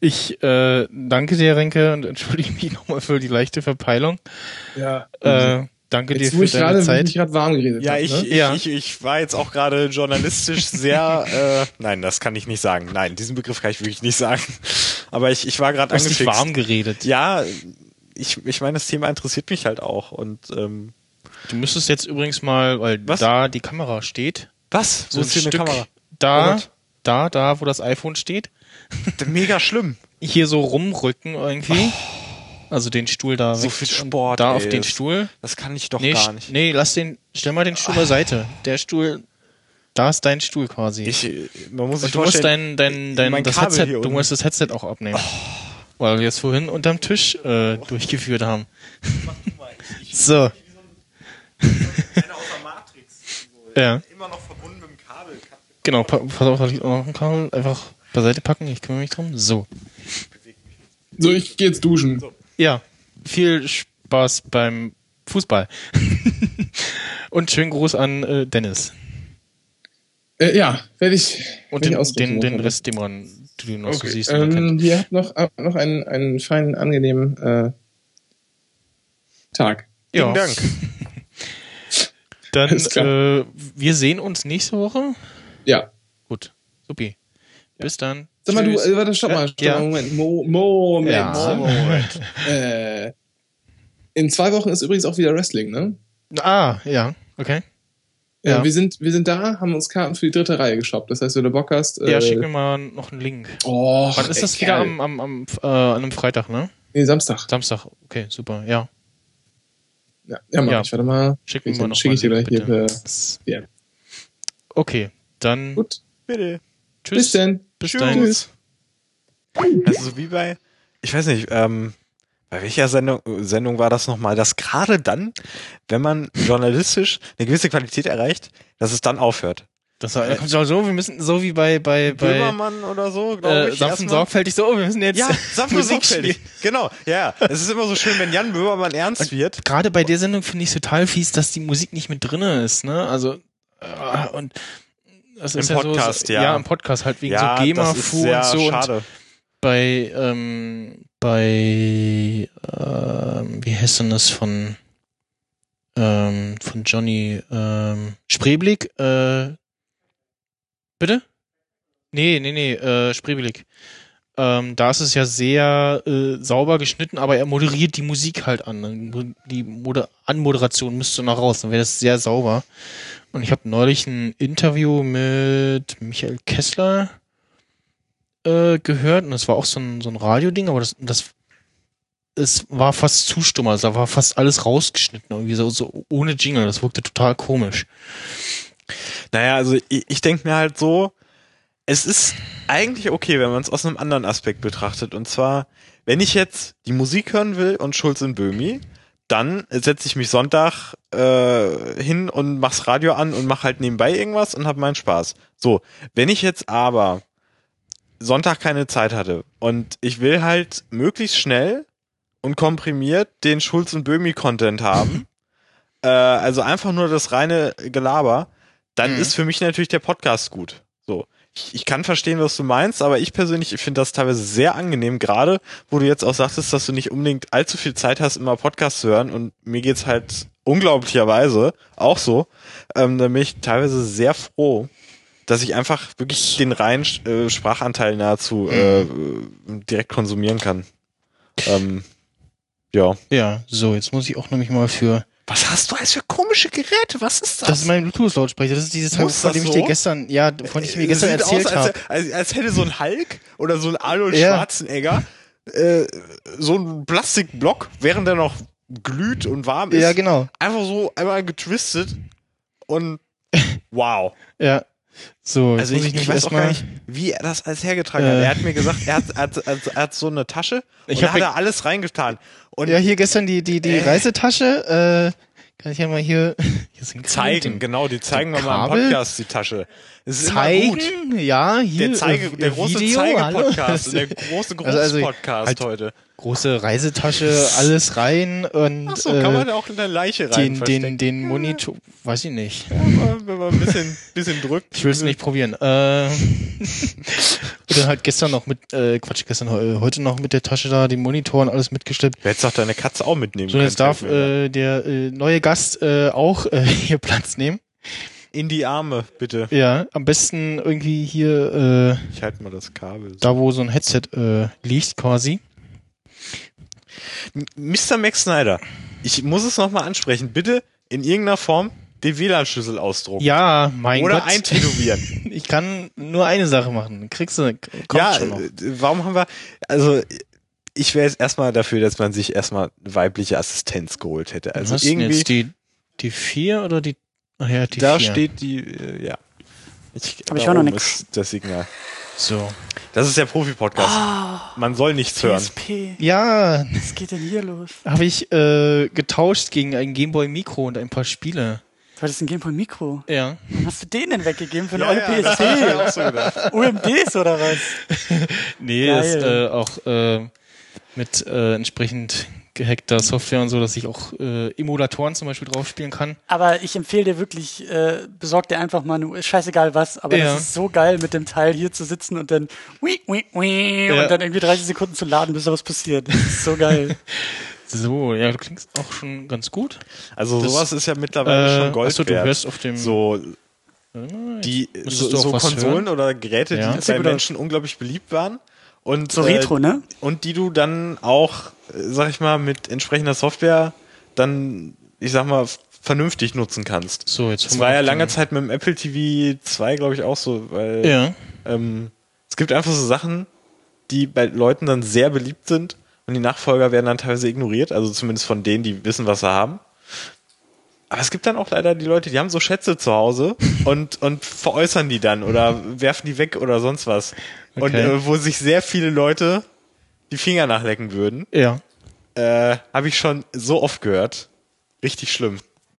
Ich äh, danke dir, Renke, und entschuldige mich nochmal für die leichte Verpeilung. Ja. Äh, danke Jetzt, dir für ich deine ich Zeit. mich gerade warm geredet Ja, hab, ich, ne? ich, Ja. ich, ich war jetzt auch gerade journalistisch sehr, äh, nein, das kann ich nicht sagen. Nein, diesen Begriff kann ich wirklich nicht sagen. Aber ich, ich war gerade Du hast angefixt. warm geredet. Ja, ich, ich meine, das Thema interessiert mich halt auch. Und ähm, Du müsstest jetzt übrigens mal, weil Was? da die Kamera steht, was? so Wo ein ist hier Stück eine Kamera? Oh da, Gott. da, da, wo das iPhone steht, Mega schlimm. hier so rumrücken irgendwie. Also den Stuhl da So viel Sport, Da ey, auf den das- Stuhl. Das kann ich doch Nee, gar nicht. nee, lass den, stell mal den Stuhl beiseite. Der Stuhl, da ist dein Stuhl quasi. Ich, äh, man muss sich und du musst dein, dein, dein, mein das Kabel Headset, du musst das Headset auch abnehmen. Weil wir es vorhin unterm Tisch äh, durchgeführt haben. so. ja. immer noch verbunden mit dem Kabel. Genau, pa pass auf, dass ich auch noch einen Kabel einfach beiseite packen. Ich kümmere mich drum. So. So, ich gehe jetzt duschen. Ja, viel Spaß beim Fußball. Und schönen Gruß an äh, Dennis. Äh, ja, werde ich. Und werd ich den, den, den Rest, den man, den du noch so Okay. siehst. und man kennt. Ähm, ihr habt noch, äh, noch einen, einen feinen, angenehmen äh, Tag. Ja. Vielen Dank. Dann, äh, wir sehen uns nächste Woche. Ja. Gut, supi. Bis dann. Sag mal, du, Tschüss. äh, warte, stopp mal, stopp Ja. mal, Moment. Mo Moment. Ja. Moment. Äh, in zwei Wochen ist übrigens auch wieder Wrestling, ne? Ah, ja, okay. Ja. Ja. wir sind, wir sind da, haben uns Karten für die dritte Reihe geshoppt. Das heißt, wenn du Bock hast, Ja, äh, schick mir mal noch einen Link. oh, Wann ist ey, das wieder Kerl. am, am, am äh, an einem Freitag, ne? Nee, Samstag. Samstag. Okay, super. Ja. Ja, ja mach Ja. ich. Warte mal. Schick mir mal noch schick ich dir gleich einen Link, hier. bitte. Äh, ja. Okay, dann Gut. Bitte. tschüss. Bis denn. Bis Tschüss. dahin. Tschüss. Also so wie bei, ich weiß nicht, ähm, bei welcher Sendung, Sendung war das nochmal, dass gerade dann, wenn man journalistisch eine gewisse Qualität erreicht, dass es dann aufhört. Das war, auch so, wir müssen so wie bei bei bei Böhmermann oder so, glaube äh, ich. sanft und erstmal. sorgfältig so, wir müssen jetzt Ja, sanft und Musik sorgfältig. spielen. Genau, ja. Es ist immer so schön, wenn Jan Böhmermann ernst wird. Gerade bei der Sendung finde ich total fies, dass die Musik nicht mit drinne ist, ne? Also äh, und das Im ist ja Podcast, so, ja. ja. im Podcast halt wegen ja, so GEMA das ist Fu sehr und so und schade. bei ähm, bei ähm, wie heißt denn das von ähm, von Johnny ähm, Spreeblick äh, bitte nee nee nee äh, Spreeblick ähm, da ist es ja sehr äh, sauber geschnitten, aber er moderiert die Musik halt an. Die Moder Anmoderation müsste noch raus, dann wäre das sehr sauber. Und ich habe neulich ein Interview mit Michael Kessler äh, gehört und das war auch so ein, so ein Radioding, aber das, das es war fast zu stumm, also da war fast alles rausgeschnitten, irgendwie so, so ohne Jingle, das wirkte total komisch. Naja, also ich, ich denke mir halt so, es ist eigentlich okay, wenn man es aus einem anderen Aspekt betrachtet. Und zwar, wenn ich jetzt die Musik hören will und Schulz und Böhmi, dann setze ich mich Sonntag äh, hin und mach's Radio an und mach halt nebenbei irgendwas und hab meinen Spaß. So, wenn ich jetzt aber Sonntag keine Zeit hatte und ich will halt möglichst schnell und komprimiert den Schulz und Böhmi Content haben, äh, also einfach nur das reine Gelaber, dann Mhm. ist für mich natürlich der Podcast gut. So. Ich, kann verstehen, was du meinst, aber ich persönlich finde das teilweise sehr angenehm, gerade wo du jetzt auch sagtest, dass du nicht unbedingt allzu viel Zeit hast, immer Podcasts zu hören und mir geht's halt unglaublicherweise auch so. Ähm, da bin ich teilweise sehr froh, dass ich einfach wirklich den reinen äh, Sprachanteil nahezu äh, direkt konsumieren kann. Ähm, ja. Ja, so, jetzt muss ich auch nämlich mal für. Was hast du als für komische Geräte? Was ist das? Das ist mein Bluetooth-Lautsprecher. Das ist dieses Teil, Muss von dem ich so? dir gestern, ja, von dem ich mir gestern Sieht erzählt als, habe. als, als hätte so ein Hulk oder so ein Arnold Ja. Schwarzenegger äh, so ein Plastikblock, während er noch glüht und warm ist, Ja, genau. einfach so einmal getwistet und wow. Ja. So, Also ich, ich weiß auch gar nicht, wie er das alles hergetragen Äh. hat. Er hat mir gesagt, er hat, hat, hat, hat so eine Tasche Ich und da hat er alles reingetan. Und Ja, hier gestern die, die, die Äh. Reisetasche, äh, kann ich ja mal hier, zeigen, genau, die zeigen wir mal im? Podcast, die Tasche. Ist immer gut. Zeigen, ja, hier. Der, Zeige, äh, der große. Zeige-Podcast, der große Also, also, Groß-Podcast halt- heute. Große Reisetasche, alles rein und Achso, kann man äh, auch eine Leiche rein den, den, verstecken? den Monitor, weiß ich nicht. Ja, wenn man ein bisschen, bisschen drückt. Ich will es nicht probieren. Äh, und dann halt gestern noch mit, äh, Quatsch, gestern, heu- heute noch mit der Tasche da, den Monitor und alles mitgeschleppt. Du hättest doch deine Katze auch mitnehmen So, jetzt können, darf fällt mir äh, der äh, neue Gast äh, auch äh, hier Platz nehmen. In die Arme, bitte. Ja, am besten irgendwie hier, äh, Ich halte mal das Kabel. da wo so ein Headset äh, liegt quasi. Mr. Max Snyder, ich muss es nochmal ansprechen. Bitte in irgendeiner Form den WLAN-Schlüssel ausdrucken. Ja, mein Oder Gott. eintätowieren. Ich kann nur eine Sache machen. Kriegst du, kommt ja, schon noch. äh, warum haben wir, also, ich wäre jetzt erstmal dafür, dass man sich erstmal weibliche Assistenz geholt hätte. Also irgendwie, jetzt die, die vier oder die, ach ja, die da vier. steht die, äh, ja. Ich, Hab ich auch noch ist Das Signal. So. Das ist der Profi-Podcast. Ah, Man soll nichts hören. PSP. Ja, Was geht denn hier los? habe ich äh, getauscht gegen ein Gameboy Micro und ein paar Spiele. Du hattest einen Gameboy Micro. Ja. Warum hast du den denn weggegeben für eine Ja, ja, das PSP? so. UMDs oder was? Nee, Geil. ist äh, auch äh, mit äh, entsprechend gehackter Software und so, dass ich auch äh, Emulatoren zum Beispiel drauf spielen kann. Aber ich empfehle dir wirklich, äh, besorg dir einfach mal eine, scheißegal was, aber Ja. das ist so geil, mit dem Teil hier zu sitzen und dann ui, ui, ui, Ja. und dann irgendwie 30 Sekunden zu laden, bis da was passiert. Das ist so geil. So, ja, du klingst auch schon ganz gut. Also Das- sowas ist ja mittlerweile schon Gold achso, du wert. hörst auf dem. so die so, so Konsolen hören. oder Geräte, Ja. die bei. Menschen unglaublich beliebt waren und So äh, Retro, ne? und die du dann auch, äh, sag ich mal, mit entsprechender Software dann, ich sag mal, vernünftig nutzen kannst. So, jetzt Das war ja lange den- Zeit mit dem Apple TV 2, glaube ich, auch so, weil Ja. ähm, es gibt einfach so Sachen, die bei Leuten dann sehr beliebt sind und die Nachfolger werden dann teilweise ignoriert, also zumindest von denen, die wissen, was sie haben. Aber es gibt dann auch leider die Leute, die haben so Schätze zu Hause und, und veräußern die dann oder werfen die weg oder sonst was. Und Okay. äh, wo sich sehr viele Leute die Finger nachlecken würden, Ja. äh, habe ich schon so oft gehört. Richtig schlimm.